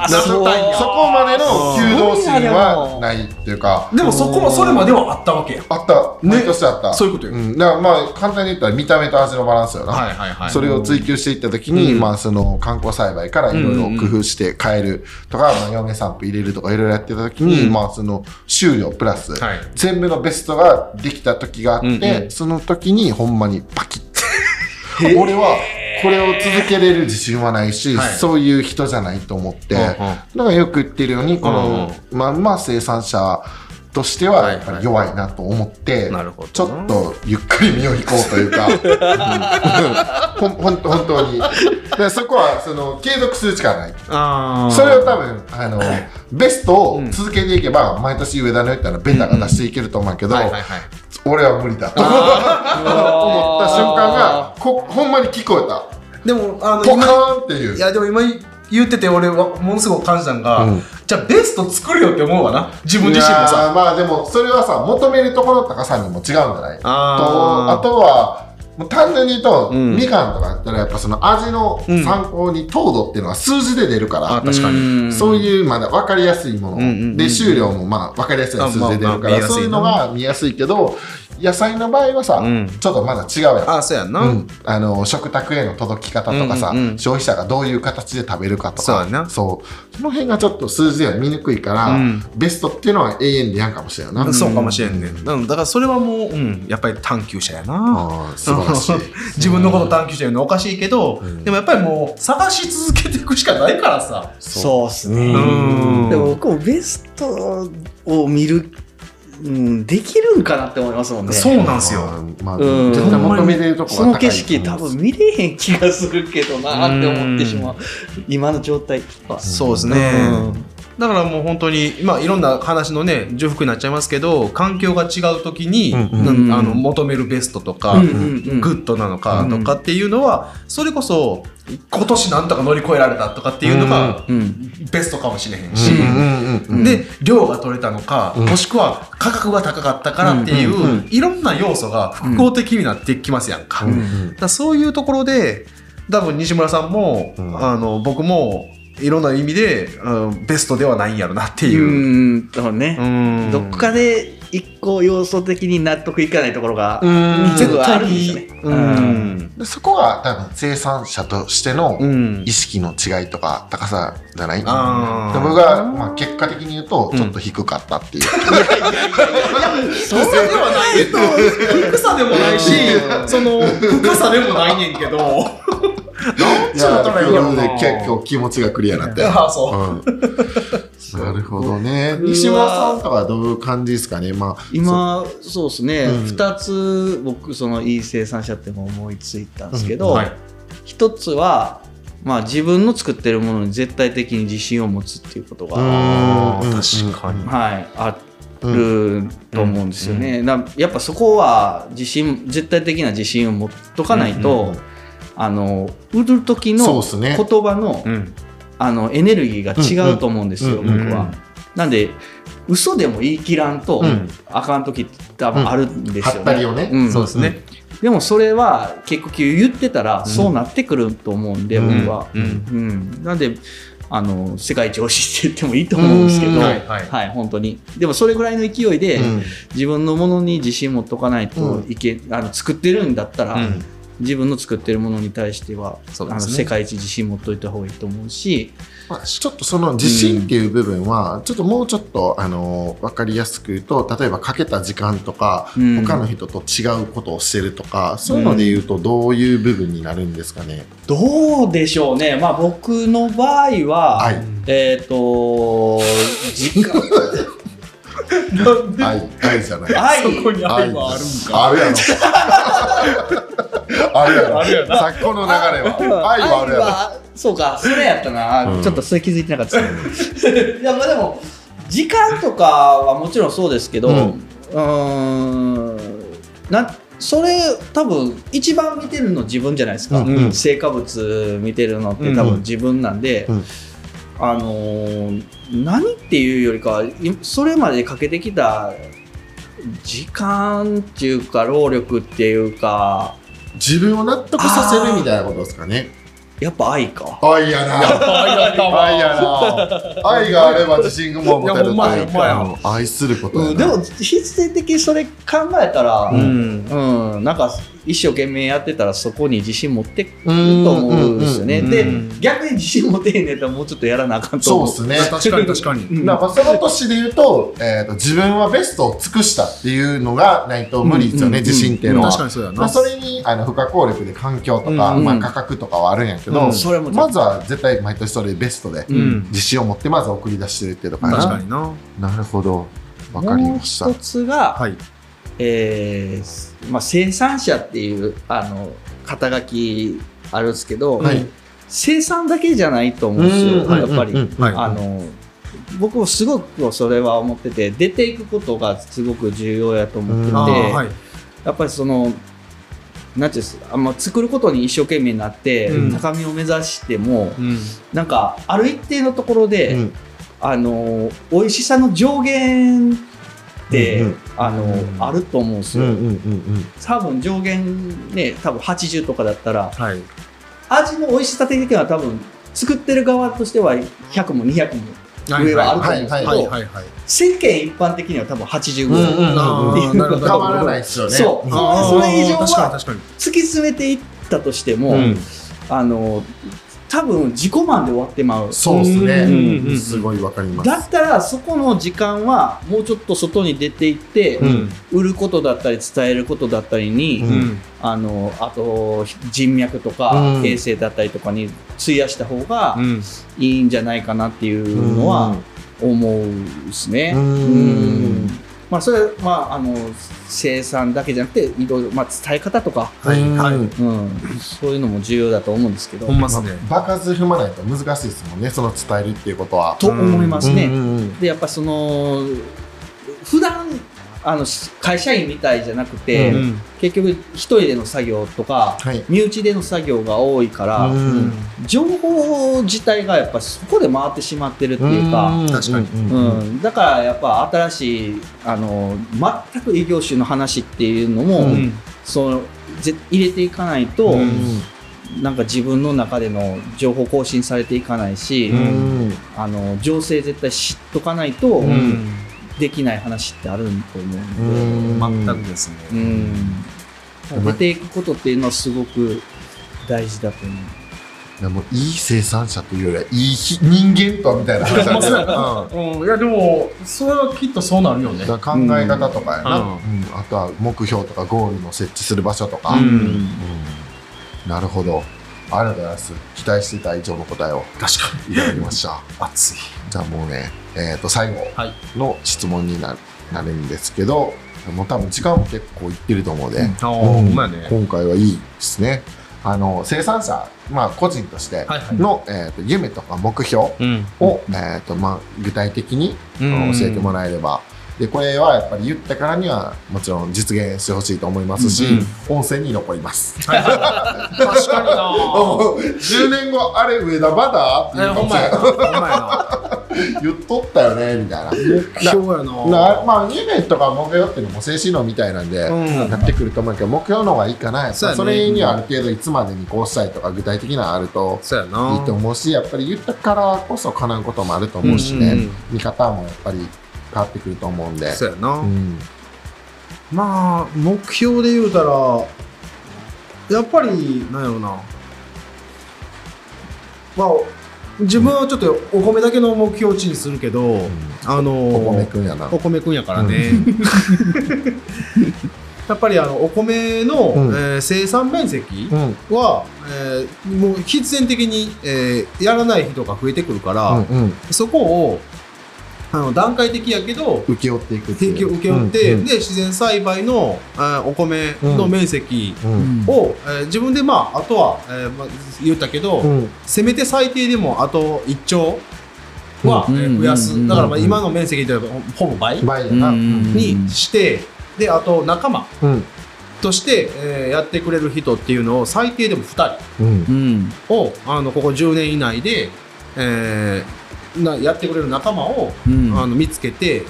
そこまでの求道心はないっていうか。でもそこもそれまではあったわけやあった。毎年あった、そういうことよん、だからまあ簡単に言ったら見た目と味のバランスよな、はいはいはいそれを追求していった時に、うん。まあその観光栽培からいろいろ工夫して変えるとか、まあ、嫁散歩入れるとかいろいろやってた時に、うん。まあその収量プラス、はい。全部のベストができた時があって、うんうん。その時にほんまにパキッ俺はこれを続けれる自信はないし、はい。そういう人じゃないと思って、うんうん。だからよく言ってるようにこの、まあまあ生産者としてはやっぱり弱いなと思って、なるほどちょっとゆっくり身を引こうというか、うん。ほんほん本当に。でそこはその継続するしかない。それを多分あのベストを続けていけば、毎年上田の言ったらベタが出していけると思うけど、はいはいはい俺は無理だ。と思った瞬間がこほんまに聞こえた。でもあのポカ今ーンっていう。いやでも今言ってて俺はものすごく感じたのが、うん。じゃあベスト作るよって思うわな。自分自身もさ。ーまあでもそれはさ求めるところの高さにも違うんじゃない？とあとはもう単純に言うと、うん。みかんとかだったらやっぱその味の参考に糖度っていうのは数字で出るから、あ確かに。そういうまだ分かりやすいもの、んうんうんで収量もまあ分かりやすい数字で出るから、そういうのが見やすいけど野菜の場合はさ、うん。ちょっとまだ違うやん。あそうやんな、うん、あの食卓への届き方とかさ、うんうんうん。消費者がどういう形で食べるかとか。そうやな。そう。その辺がちょっと数字では見にくいから、うん。ベストっていうのは永遠でやんかもしれんな、ん。そうかもしれんね、うん、だからそれはもう、うん、やっぱり探求者やな。素晴らしい。自分のこと探求者言うのおかしいけど、うん。でもやっぱりもう探し続けていくしかないからさ。そうっすね。うん。でも僕もベストを見る、うん、できるんかなって思いますもんね。そうなんすよ。まあ、うん。絶対求めれるとこその景色多分見れへん気がするけどなって思ってしまう。今の状態は。そうですね、だからもう本当に、まあ、いろんな話のね重複になっちゃいますけど環境が違う時に、うんあの求めるベストとか、うんうんうん。グッドなのかとかっていうのは、それこそ今年なんとか乗り越えられたとかっていうのがうん。ベストかもしれへんし、で量が取れたのか、うんもしくは価格が高かったからっていう、いろんな要素が複合的になってきますやんか。だそういうところで多分西村さんも、うんあの僕もいろんな意味で、うんベストではないんやろなってういう。ん。だからね。うんどっかで一個要素的に納得いかないところがうん。絶対あるんですよね。うん。でそこが多分生産者としてのうん。意識の違いとか高さじゃない、あー。で僕が、まあ、結果的に言うとちょっと低かったっていう、そうではないけど低さでもないしその深さでもないねんけどなんちゅうのかなということで結構気持ちがクリアになって、ああそう、うん、なるほどね。西村さんとかはどういう感じですかね。まあ今そうですね、うん。2つ僕そのいい生産者っても思いついたんですけど、うん。はい。1つは、まあ、自分の作ってるものに絶対的に自信を持つっていうことが、確かに、はい、あうん。ると思うんですよね。なやっぱそこは自信絶対的な自信を持っとかないと、うんうん。うんあの売る時の言葉の,、うん。あのエネルギーが違うと思うんですよ、うんうん僕は。なんで嘘でも言い切らんと、うん。あかん時って多分あるんですよね。はったりをね、うん。そうですね、でもそれは結局言ってたらそうなってくると思うんで、うん。僕は。うん。うん。なんであの世界一推しって言ってもいいと思うんですけど、うん。はいはい。はい、本当に。でもそれぐらいの勢いで、うん。自分のものに自信持っとかないといけ、あの作ってるんだったら、うん自分の作ってるものに対しては、あの世界一自信持っといた方がいいと思うし、まあ、ちょっとその自信っていう部分は、ちょっともうちょっと、あの分かりやすく言うと例えばかけた時間とか、うん。他の人と違うことをしてるとかそういうので言うとどういう部分になるんですかね、どうでしょうね、まあ、僕の場合は、はい。えっ、と、時間、愛愛じゃない。愛。そこに愛はあるんか。あるやろ。あるやろ。あるやな。さっきこの流れは。愛はあるやろ。そうか、それやったな、うん。ちょっとそれ気づいてなかった。いや、まあでも、時間とかはもちろんそうですけど、ううんなそれ多分一番見てるの自分じゃないですか、うん。うん。成果物見てるのって多分自分なんで、うんあのー何っていうよりかはいそれまでかけてきた時間っていうか労力っていうか自分を納得させるみたいなことですかね。やっぱ愛か。愛やな。愛やな。愛があれば自信がも持てるというか。愛することやな。うん、でも必然的にそれ考えたら、ううんんなんか一生懸命やってたらそこに自信持ってくるうんと思うんですよね。でうん逆に自信持てへんねやったらもうちょっとやらなあかんと思う。そうですね確かに確かにうん。まあ、その年で言うと,、えー、と自分はベストを尽くしたっていうのがないと無理ですよね、うん。自信っていうのは。確かにそうやなまあ、それにあの不可抗力で環境とか、うん。まあ、価格とかはあるん。やけど、うん。それもまずは絶対毎年それベストで自信を持ってまず送り出してるっていうところかな。確かにななるほどわかりもうました一。つが、はいえーまあ、生産者っていうあの肩書きあるんですけど、はい。生産だけじゃないと思うんですよ、うんやっぱり。あの僕もすごくそれは思ってて出ていくことがすごく重要やと思ってて、はい。やっぱりそのなんていうんですかあんま作ることに一生懸命になって、うん。高みを目指してもうん。なんかある一定のところで、うん。あの美味しさの上限あのうん。あると思うんですよ、うんうんうん多分上限ね多分80とかだったらはい。味の美味しさ的には多分作ってる側としては100も200も上はあると思うんですけど、世間一般的には多分80ぐらい、うんうんあーなるほど。変わらないですよね。そう。それ以上は突き詰めていったとしても、うん。あの多分自己満で終わってまう。そうですうんうん。うんねすごいわかります。だったらそこの時間はもうちょっと外に出ていって、うん。売ることだったり伝えることだったりに、うん。あのあと人脈とかうん。衛生だったりとかに費やした方がうん。いいんじゃないかなっていうのは思うですね。うん。うんまあそれはまああの生産だけじゃなくていろいろまあ伝え方とか、はいはい。うん。うん、そういうのも重要だと思うんですけど。ほんまっすね。場数踏まないと難しいですもんねその伝えるっていうことは。と思いますね。うんうんうんでやっぱその普段あの会社員みたいじゃなくて、うん。結局一人での作業とか、はい。身内での作業が多いから、うん。情報自体がやっぱそこで回ってしまってるっていうか、ん。確かに。ううんん。だからやっぱ新しいあの全く異業種の話っていうのも、うん。そのぜ入れていかないと、うん。なんか自分の中での情報更新されていかないし、うん。あの情勢絶対知っとかないと、うんできない話ってあると思うんで。うん。全くですね。うん、出ていくことっていうのはすごく大事だと思う。いやもういい生産者というよりはいいひ人間とはみたいな話な うん。いやでもそれはきっとそうなるよね。考え方とかやな、うん。うん。あとは目標とかゴールの設置する場所とか、うん。うん。なるほどありがとうございます。期待してた以上の答えを確かいただきました。に 熱い。じゃあもうね、えー、と最後はいの質問にななるんですけどもう多分時間も結構いってると思うので、ああほんまやね。今回はいいですね。あの生産者、まあ、個人としてはいはい。の、えー、と夢とか目標うん。を、えーとまあ、具体的にうん。教えてもらえれば、でこれはやっぱり言ったからにはもちろん実現してほしいと思いますし、音声に残ります。確かにな。10年後あれ上田まだってえほんまやな。ほんまやな。言っとったよねみたいな。目標やな。なまあ夢とか目標っていうのも静止論みたいなんで、うん。やってくると思うけど目標の方がいいかな。そね。それにはある程度いつまでにこうしたいとか具体的なのあるといいと思うしやっぱり言ったからこそ叶うこともあると思うしね、うんうんうん。見方もやっぱり変わってくると思うんで。そうやな。うん。まあ目標で言うたらやっぱりなんやろな。まあ自分はちょっとお米だけの目標値にするけど、あのーお米くんやな。お米くんやからね、やっぱりあのお米の、うん。えー生産面積うん。は、えーもう必然的に、えーやらない人が増えてくるから、うんうん。そこをあの段階的やけど請け負っていくっていう。提供受け負って、うんで自然栽培の、えーお米の面積うん。を、えー自分でまああとは、えーまあ、言ったけど、うん。せめて最低でもあと1丁は、うん。えー増やす、うん。だからまあ今の面積で言えばほぼ倍倍やな。うん。にして、であと仲間うん。として、えーやってくれる人っていうのを最低でも2人うん。うん。をあのここ10年以内で、えーなやってくれる仲間を、うん。あの見つけて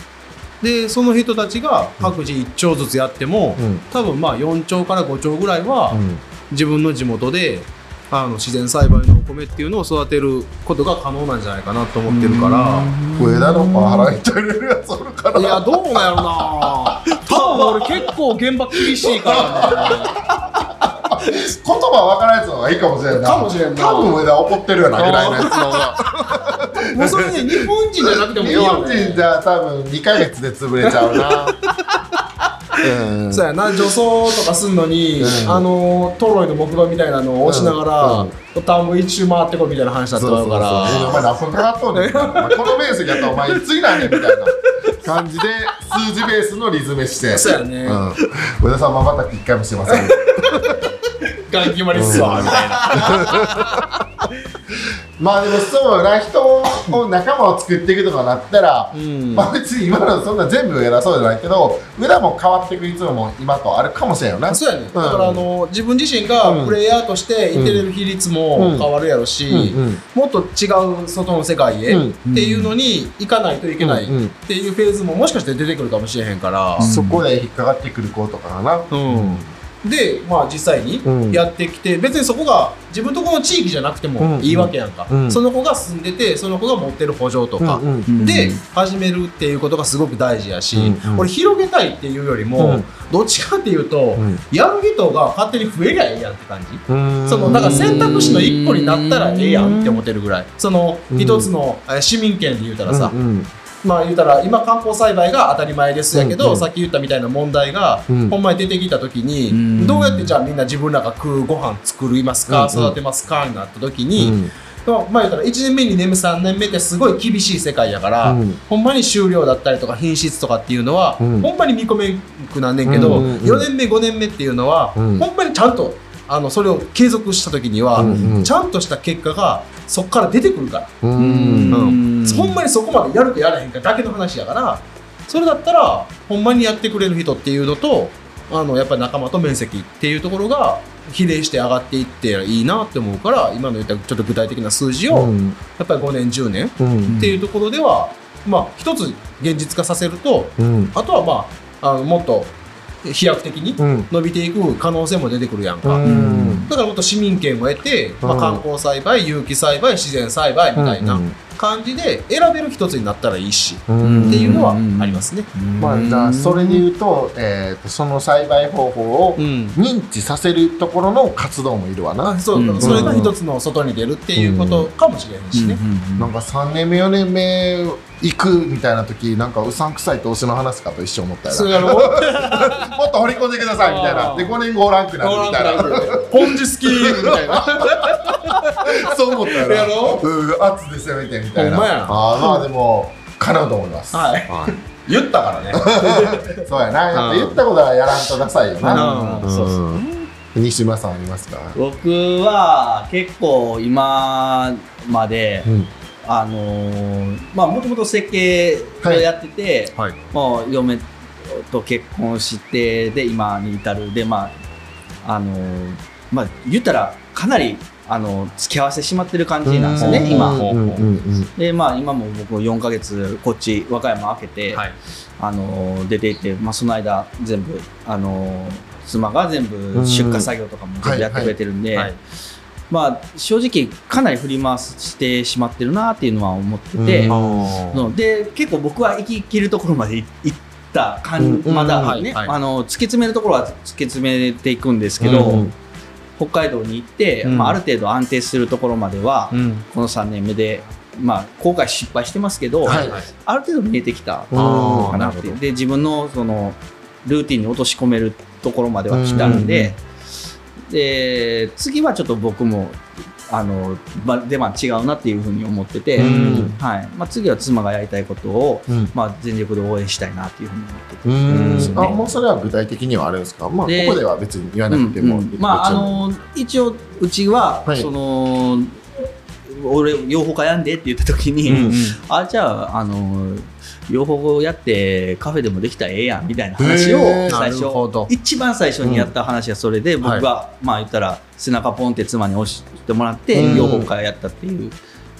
でその人たちが各自1丁ずつやっても、うん。多分まあ4丁から5丁ぐらいは、うん。自分の地元であの自然栽培のお米っていうのを育てることが可能なんじゃないかなと思ってるから。上田のパワハラに取れるやつおるかいやら。どうなんやろな。多分俺結構現場厳しいからね 言葉分からんやつの方がいいかもしれんな。かもしれんな多分上田怒ってるよなぐらいのやつの方が。もうそれね日本人じゃなくてもいい日よ、本ね、人じゃ多分2ヶ月で潰れちゃうな。うんそうやな女装とかすんのに、うんあのトロイの木馬みたいなのを押しながら、田んぼ一周回ってこいみたいな話だったそうそうそう。からえお前何分かかっとんねん。この面積やったらお前いつになんねんみたいな感じで数字ベースのリズムして。そうやね、うん。上田さんまばたき一回もしてません。ガン決まりっすわ、みたいなまあでもそうよな人を仲間を作っていくとかなったら、うん。まあ別に今のそんな全部偉そうじゃないけど裏も変わっていくいつもも今とあるかもしれんよなそうやね、だからあの自分自身がプレイヤーとしていてれる比率も変わるやろし、うん。うん。もっと違う外の世界へうん。っていうのに行かないといけないうん。うん。っていうフェーズももしかして出てくるかもしれへんから、そこで引っかかってくる子とかがな、うんで、まあ、実際にうん。やってきて、別にそこが自分とこの地域じゃなくてもいいわけやんか、うん。その子が住んでてその子が持ってる補助とか、うんうん。で始めるっていうことがすごく大事やし、うんうん。俺広げたいっていうよりも、うん。どっちかっていうと、うん。やる人が勝手に増えりゃええやんって感じ。うん。そのだから選択肢の一個になったらええやんって思ってるぐらい。そのうん。一つのえー市民権で言うたらさ、うんうんまあ言うたら今観光栽培が当たり前ですやけど、うんうん。さっき言ったみたいな問題が、うん。ほんまに出てきた時に、うん。どうやってじゃあみんな自分らが食うご飯作りますか、うんうん。育てますかになった時に、まあ言ったら1年目2年目3年目ってすごい厳しい世界やから、うん。ほんまに収量だったりとか品質とかっていうのは、うん。ほんまに見込めんくなんねんけど、うんうんうん。4年目5年目っていうのは、うん。ほんまにちゃんとあのそれを継続した時には、うんうん。ちゃんとした結果がそこから出てくるから。うん。うん。うん。ほんまにそこまでやるかやらへんかだけの話やから。それだったらほんまにやってくれる人っていうのとあのやっぱり仲間と面積っていうところが比例して上がっていっていいなって思うから今の言ったちょっと具体的な数字を、うん。やっぱり5年10年うん。っていうところでは、まあ一つ現実化させるとうん。あとはまああのもっと飛躍的にうん。伸びていく可能性も出てくるやんか。うん。だからもっと市民権を得て、まあ、うん。観光栽培、有機栽培、自然栽培みたいな。うん感じで選べる一つになったらいいし、うん。っていうのはありますね。まあじゃあそれで言うと,、えー、とその栽培方法をうん。認知させるところの活動もいるわな、あそううん。それが一つの外に出るっていうことかもしれへんしね。なんか3年目4年目行くみたいな時なんかうさんくさい投資の話かと一緒思ったよ もっと掘り込んでくださいみたいな。で5年後おらんくなるみたいな。ポンジスキーみたいな。そう思ったよな。う。ん。圧で攻めてみたいな。ほんまやあーまあでも叶うと思います。はい。言ったからね。そうやな。やっぱ言ったことはやらんとダサいよな。うん。そうそううん。西村さんありますか？僕は結構今まで、うん。あのーまあもともと設計をやってて、はい。もう嫁と結婚してで今に至る。でまああのーまあ言ったらかなりあの付き合わせてしまってる感じなんですよねうん。今。でまあ今も僕4ヶ月こっち和歌山開けて、はい。あのー出ていって、まあ、その間全部あのー妻が全部出荷作業とかも全部やってくれてるんで、はい。まあ正直かなり振り回してしまってるなっていうのは思ってて、うん。で結構僕は生き切るところまでい行った感、うんまだはいね、はいあの突き詰めるところは突き詰めていくんですけど、うん北海道に行って、うん。まあ、ある程度安定するところまでは、うん。この3年目で、まあ、後悔失敗してますけど、はい。ある程度見えてきたうんかなってで自分のそのルーティンに落とし込めるところまでは来たんで,、で次はちょっと僕もあのま出番違うなっていうふうに思ってて、うん。はい。まあ、次は妻がやりたいことを、うん。まあ、全力で応援したいなっていうふうに思ってて。うん。うん。あもうそれは具体的にはあるんですか？まあこでこでは別に言わなくても、うんうん。まああの一応うちは、はい。その俺養蜂家やんでって言った時に、うん。あじゃああの養蜂やってカフェでもできたらええやんみたいな話を最初一番最初にやった話はそれで、僕が、まあ言ったら背中ポンって妻に押してもらってうん。養蜂家やったっていう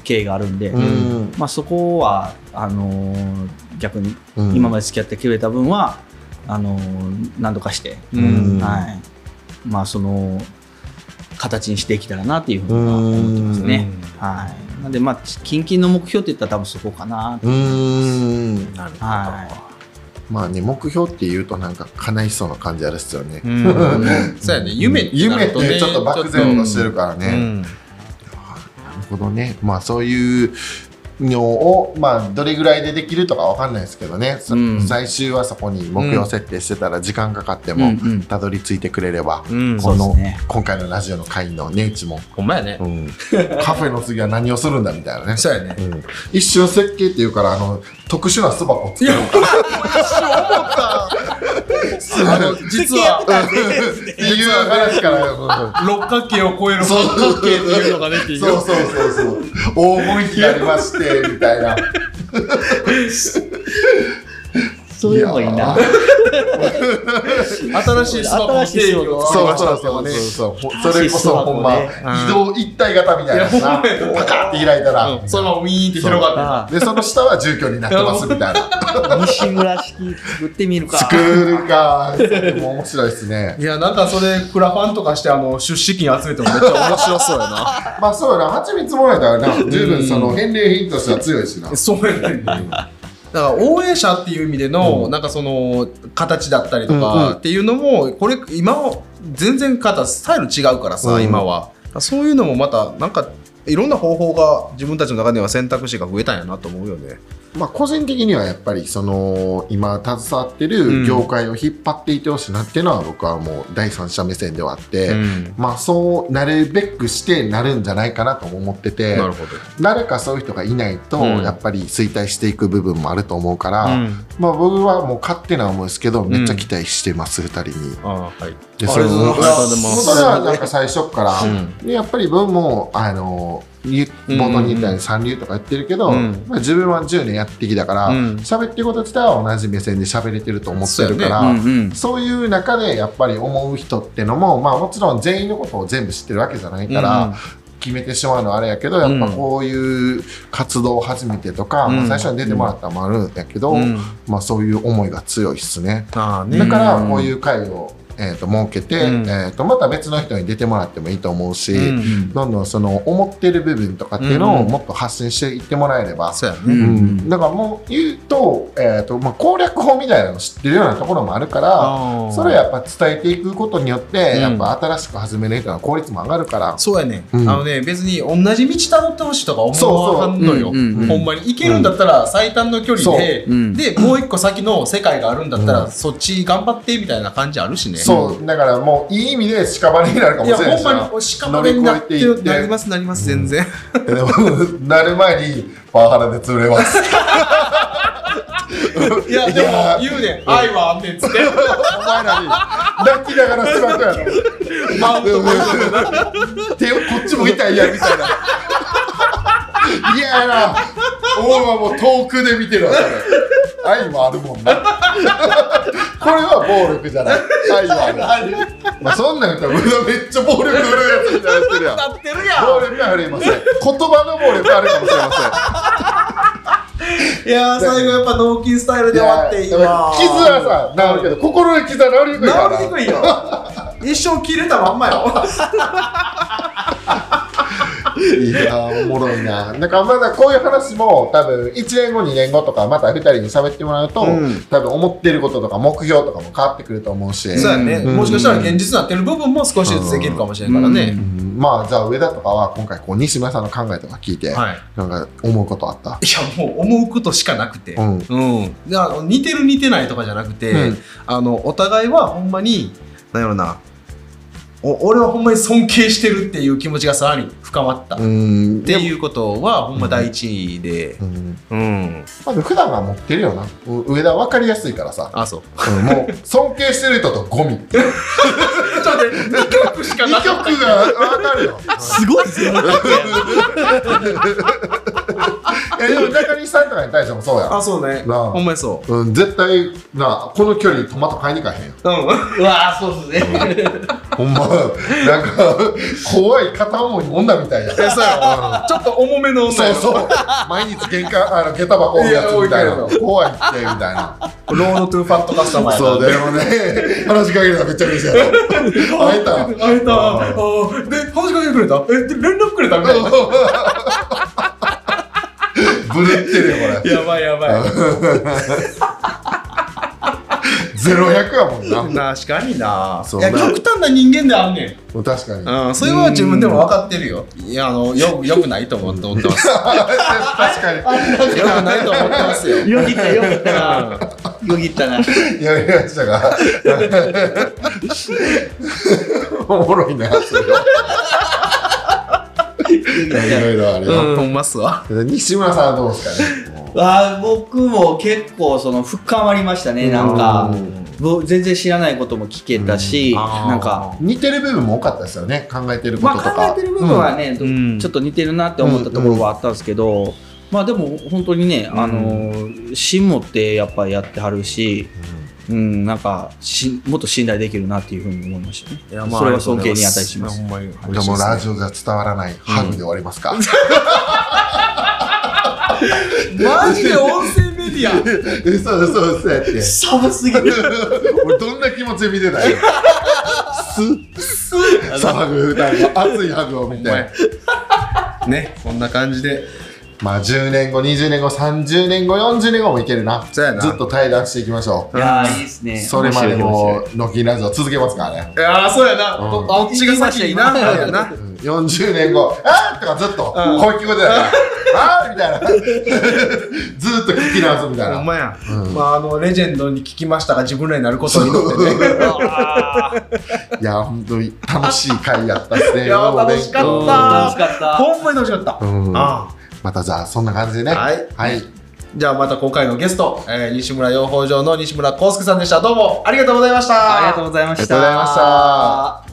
経緯があるんで、うん。まあ、そこはあのー逆にうん。今まで付き合ってくれた分は、あのー何とかして、うん。はい。まあその形にしていけたらなっていうふうには思ってますね。はい、なんでまあ近々の目標って言ったら多分そこかな。うんなるほど。はまあね目標って言うとなんか叶いそうな感じあるっすよね、うん。そうやね。夢ってな夢っるとねてちょっと漠然としてるからね、うんなるほどねまあそういうのをまあどれぐらいでできるとかわかんないですけどね、さうん。最終はそこに目標設定してたら時間かかってもうんうん。たどり着いてくれれば、うん。この、そうですね。今回のラジオの会の値打ちも、ほんまやね。う。ん、カフェの次は何をするんだみたいなね。そうやね。うん。一瞬設計っていうからあの特殊な巣箱を作るのかあの、実は、っていう話から、う。ん六角形を超える三角形っていうのがねっていう。そうそうそう。そう黄金比ありましてみたいな それもいいな。新しいスマホの定義を作りましたそうそうそうねそうそう。それこそほんま、ね移動一体型みたいなやつな。いやほんまやパカって開いたら。うんそのままウィーンって広がってで、その下は住居になってますみたいな。西村式作ってみるか。作るか。面白いですね。いやなんかそれクラファンとかしてあの出資金集めてもめっちゃ面白そうやな まあそうやな、蜂蜜もらえたらな、十分その返礼品としては強いしな。そうやねだから応援者っていう意味での、なんかその形だったりとかっていうのもこれ今は全然方スタイル違うからさ、うん。今は。そういうのもまたなんかいろんな方法が自分たちの中では選択肢が増えたんやなと思うよね。まあ個人的にはやっぱりその今携わってる業界を引っ張っていってほしいなっていうのは僕はもう第三者目線ではあって、うん。まあそうなるべくしてなるんじゃないかなとも思っててなるほど。誰かそういう人がいないとうん。やっぱり衰退していく部分もあると思うから、うん。まあ僕はもう勝手な思いですけどめっちゃ期待してます、二人に。ああはい。でそれはなんか最初から、やっぱり文もあのゆ冒頭に言ったように三流とか言ってるけど、うん。まあ、自分は10年やってきたからうん。喋、ってること自体は同じ目線で喋れてると思ってるからうんうん。そういう中でやっぱり思う人ってのも、まあ、もちろん全員のことを全部知ってるわけじゃないから、うん。決めてしまうのはあれやけどやっぱこういう活動を始めてとか、うん。まあ、最初に出てもらったのもあるんやけど、うん。まあ、そういう思いが強いっすね。ああね。だからこういう会を、えー、と設けて、うん。えー、とまた別の人に出てもらってもいいと思うし、うんどんどんその思ってる部分とかっていうのをうんもっと発信していってもらえれば、そうやね。うん。うんだからもう言うと,、えーとまあ、攻略法みたいなの知ってるようなところもあるからそれをやっぱ伝えていくことによって、うん。やっぱ新しく始める人の効率も上がるから。そうやね、うん。あのね別に同じ道たどってほしいとか思わはんのよ、ほんまに。行けるんだったら最短の距離で、でもう一個先の世界があるんだったら、うんそっち頑張ってみたいな感じあるしねそうだからもういい意味で屍になるかいやもしれないしなほんまに屍になって乗り越えていってなりますなります全然、でもなる前にパワハラで潰れます。いやでもいや。言うねん。愛はあんねんっつって。お前らに泣きながらスマホやろ。マウントマウント手をこっちも痛いやみたいな。いややな。お前はもう遠くで見てるわ、それ。愛もあるもんな。これは暴力じゃない。愛はある。まあそんなん言ったら、めっちゃ暴力振るやつになってるやん。なってるやん暴力は振りません。言葉の暴力はあるかもしれません。いやー最後やっぱ脳筋スタイルで終わって今傷はさ、治るけど、心の傷は治りにくいからな。治りにくいよ一生切れたまんまよいやーおもろいな。なんかまだこういう話も多分1年後2年後とかまた2人に喋ってもらうと、うん。多分思ってることとか目標とかも変わってくると思うし。そうやね、うん。もしかしたら現実になってる部分も少しずつできるかもしれんからね、うん。まあじゃあ上田とかは今回こう西村さんの考えとか聞いて、はい。なんか思うことあった？いやもう思うことしかなくて、うん。うん。似てる似てないとかじゃなくて、うん。あのお互いはほんまになんやろなお俺はほんまに尊敬してるっていう気持ちがさらに深まった、うっんていうことはほんま第一位で。うん。うん、まあ、普段は持ってるよな。う上田分かりやすいからさ、あそう。うんもう尊敬してる人とゴミ。ちょっと待って2曲しか2な曲が分かるよ。すごいですよ。いやでも中西さんとかに対してもそうやん。あそうね。なあ。ほんまにそう。ん、絶対なこの距離トマト買いに行かへんよううん。うわーそうですね。ほんま。なんか怖い片思いの女みたいやえそうやちょっと重めの女そうそう。毎日玄関あの下駄箱置くやつみたいな。怖いってみたいな。 Road to fat customer やな。そうでもね話しかけるのめっちゃ嬉しいやろ会えた。会えた。で話しかけてくれた？えで連絡くれたみたいな ブレってるよこれ。やばいやばい。ゼロ百やもんな。確かにな。いや極端な人間であんねん。確かに。うん、それは自分でも分かってるよ。いや、あの、よ、よくないと思って思ってます。よ 確かに。くないと思ってますよ。よぎったよぎったな。よぎったな。やりましたがおもろいなそれはいろいろあるよ、うん、ほん。ますわ。西村さんはどうですかね。あー僕も結構その深まりましたねなんか。ぼ全然知らないことも聞けたし、あーなんか。似てる部分も多かったですよね考えてるこまあととか、考えてる部分はね、うん。ちょっと似てるなって思ったところはあったんですけど、まあでも本当にね、あの芯持ってやっぱりやってはるし、うん、なんかしもっと信頼できるなっていうふうに思いましたね。いやまあそれは尊敬に値します。まに。じゃあもうラジオじゃ伝わらないハグで終わりますか、マジで音声メディア。嘘嘘嘘やって寒すぎる。俺どんな気持ちで見てたよスッスッ騒熱いハグを見て。ねこんな感じでまあ10年後20年後30年後40年後もいけるな。そうやな。ずっと対談していきましょう。いやーいいですね。それまでもノキラジオ続けますからね。いやーそうやな、うん。どどっちが先になやな。40年後「あー!」とかずっとうん。声聞こえてたから「あー!」みたいな。ずっと聞き直すみたいな。ほんまや、うん。まああのレジェンドに聞きましたが自分らになることになってね。あー。いや本当に楽しい回やったっすね。いや楽しかった。うん。楽しかった。ほんまに楽しかった、うん。あまたじゃあそんな感じでね。はい。はい。じゃあまた今回のゲスト、えー西村養蜂場の西村康介さんでした。どうもありがとうございました。ありがとうございました。ありがとうございました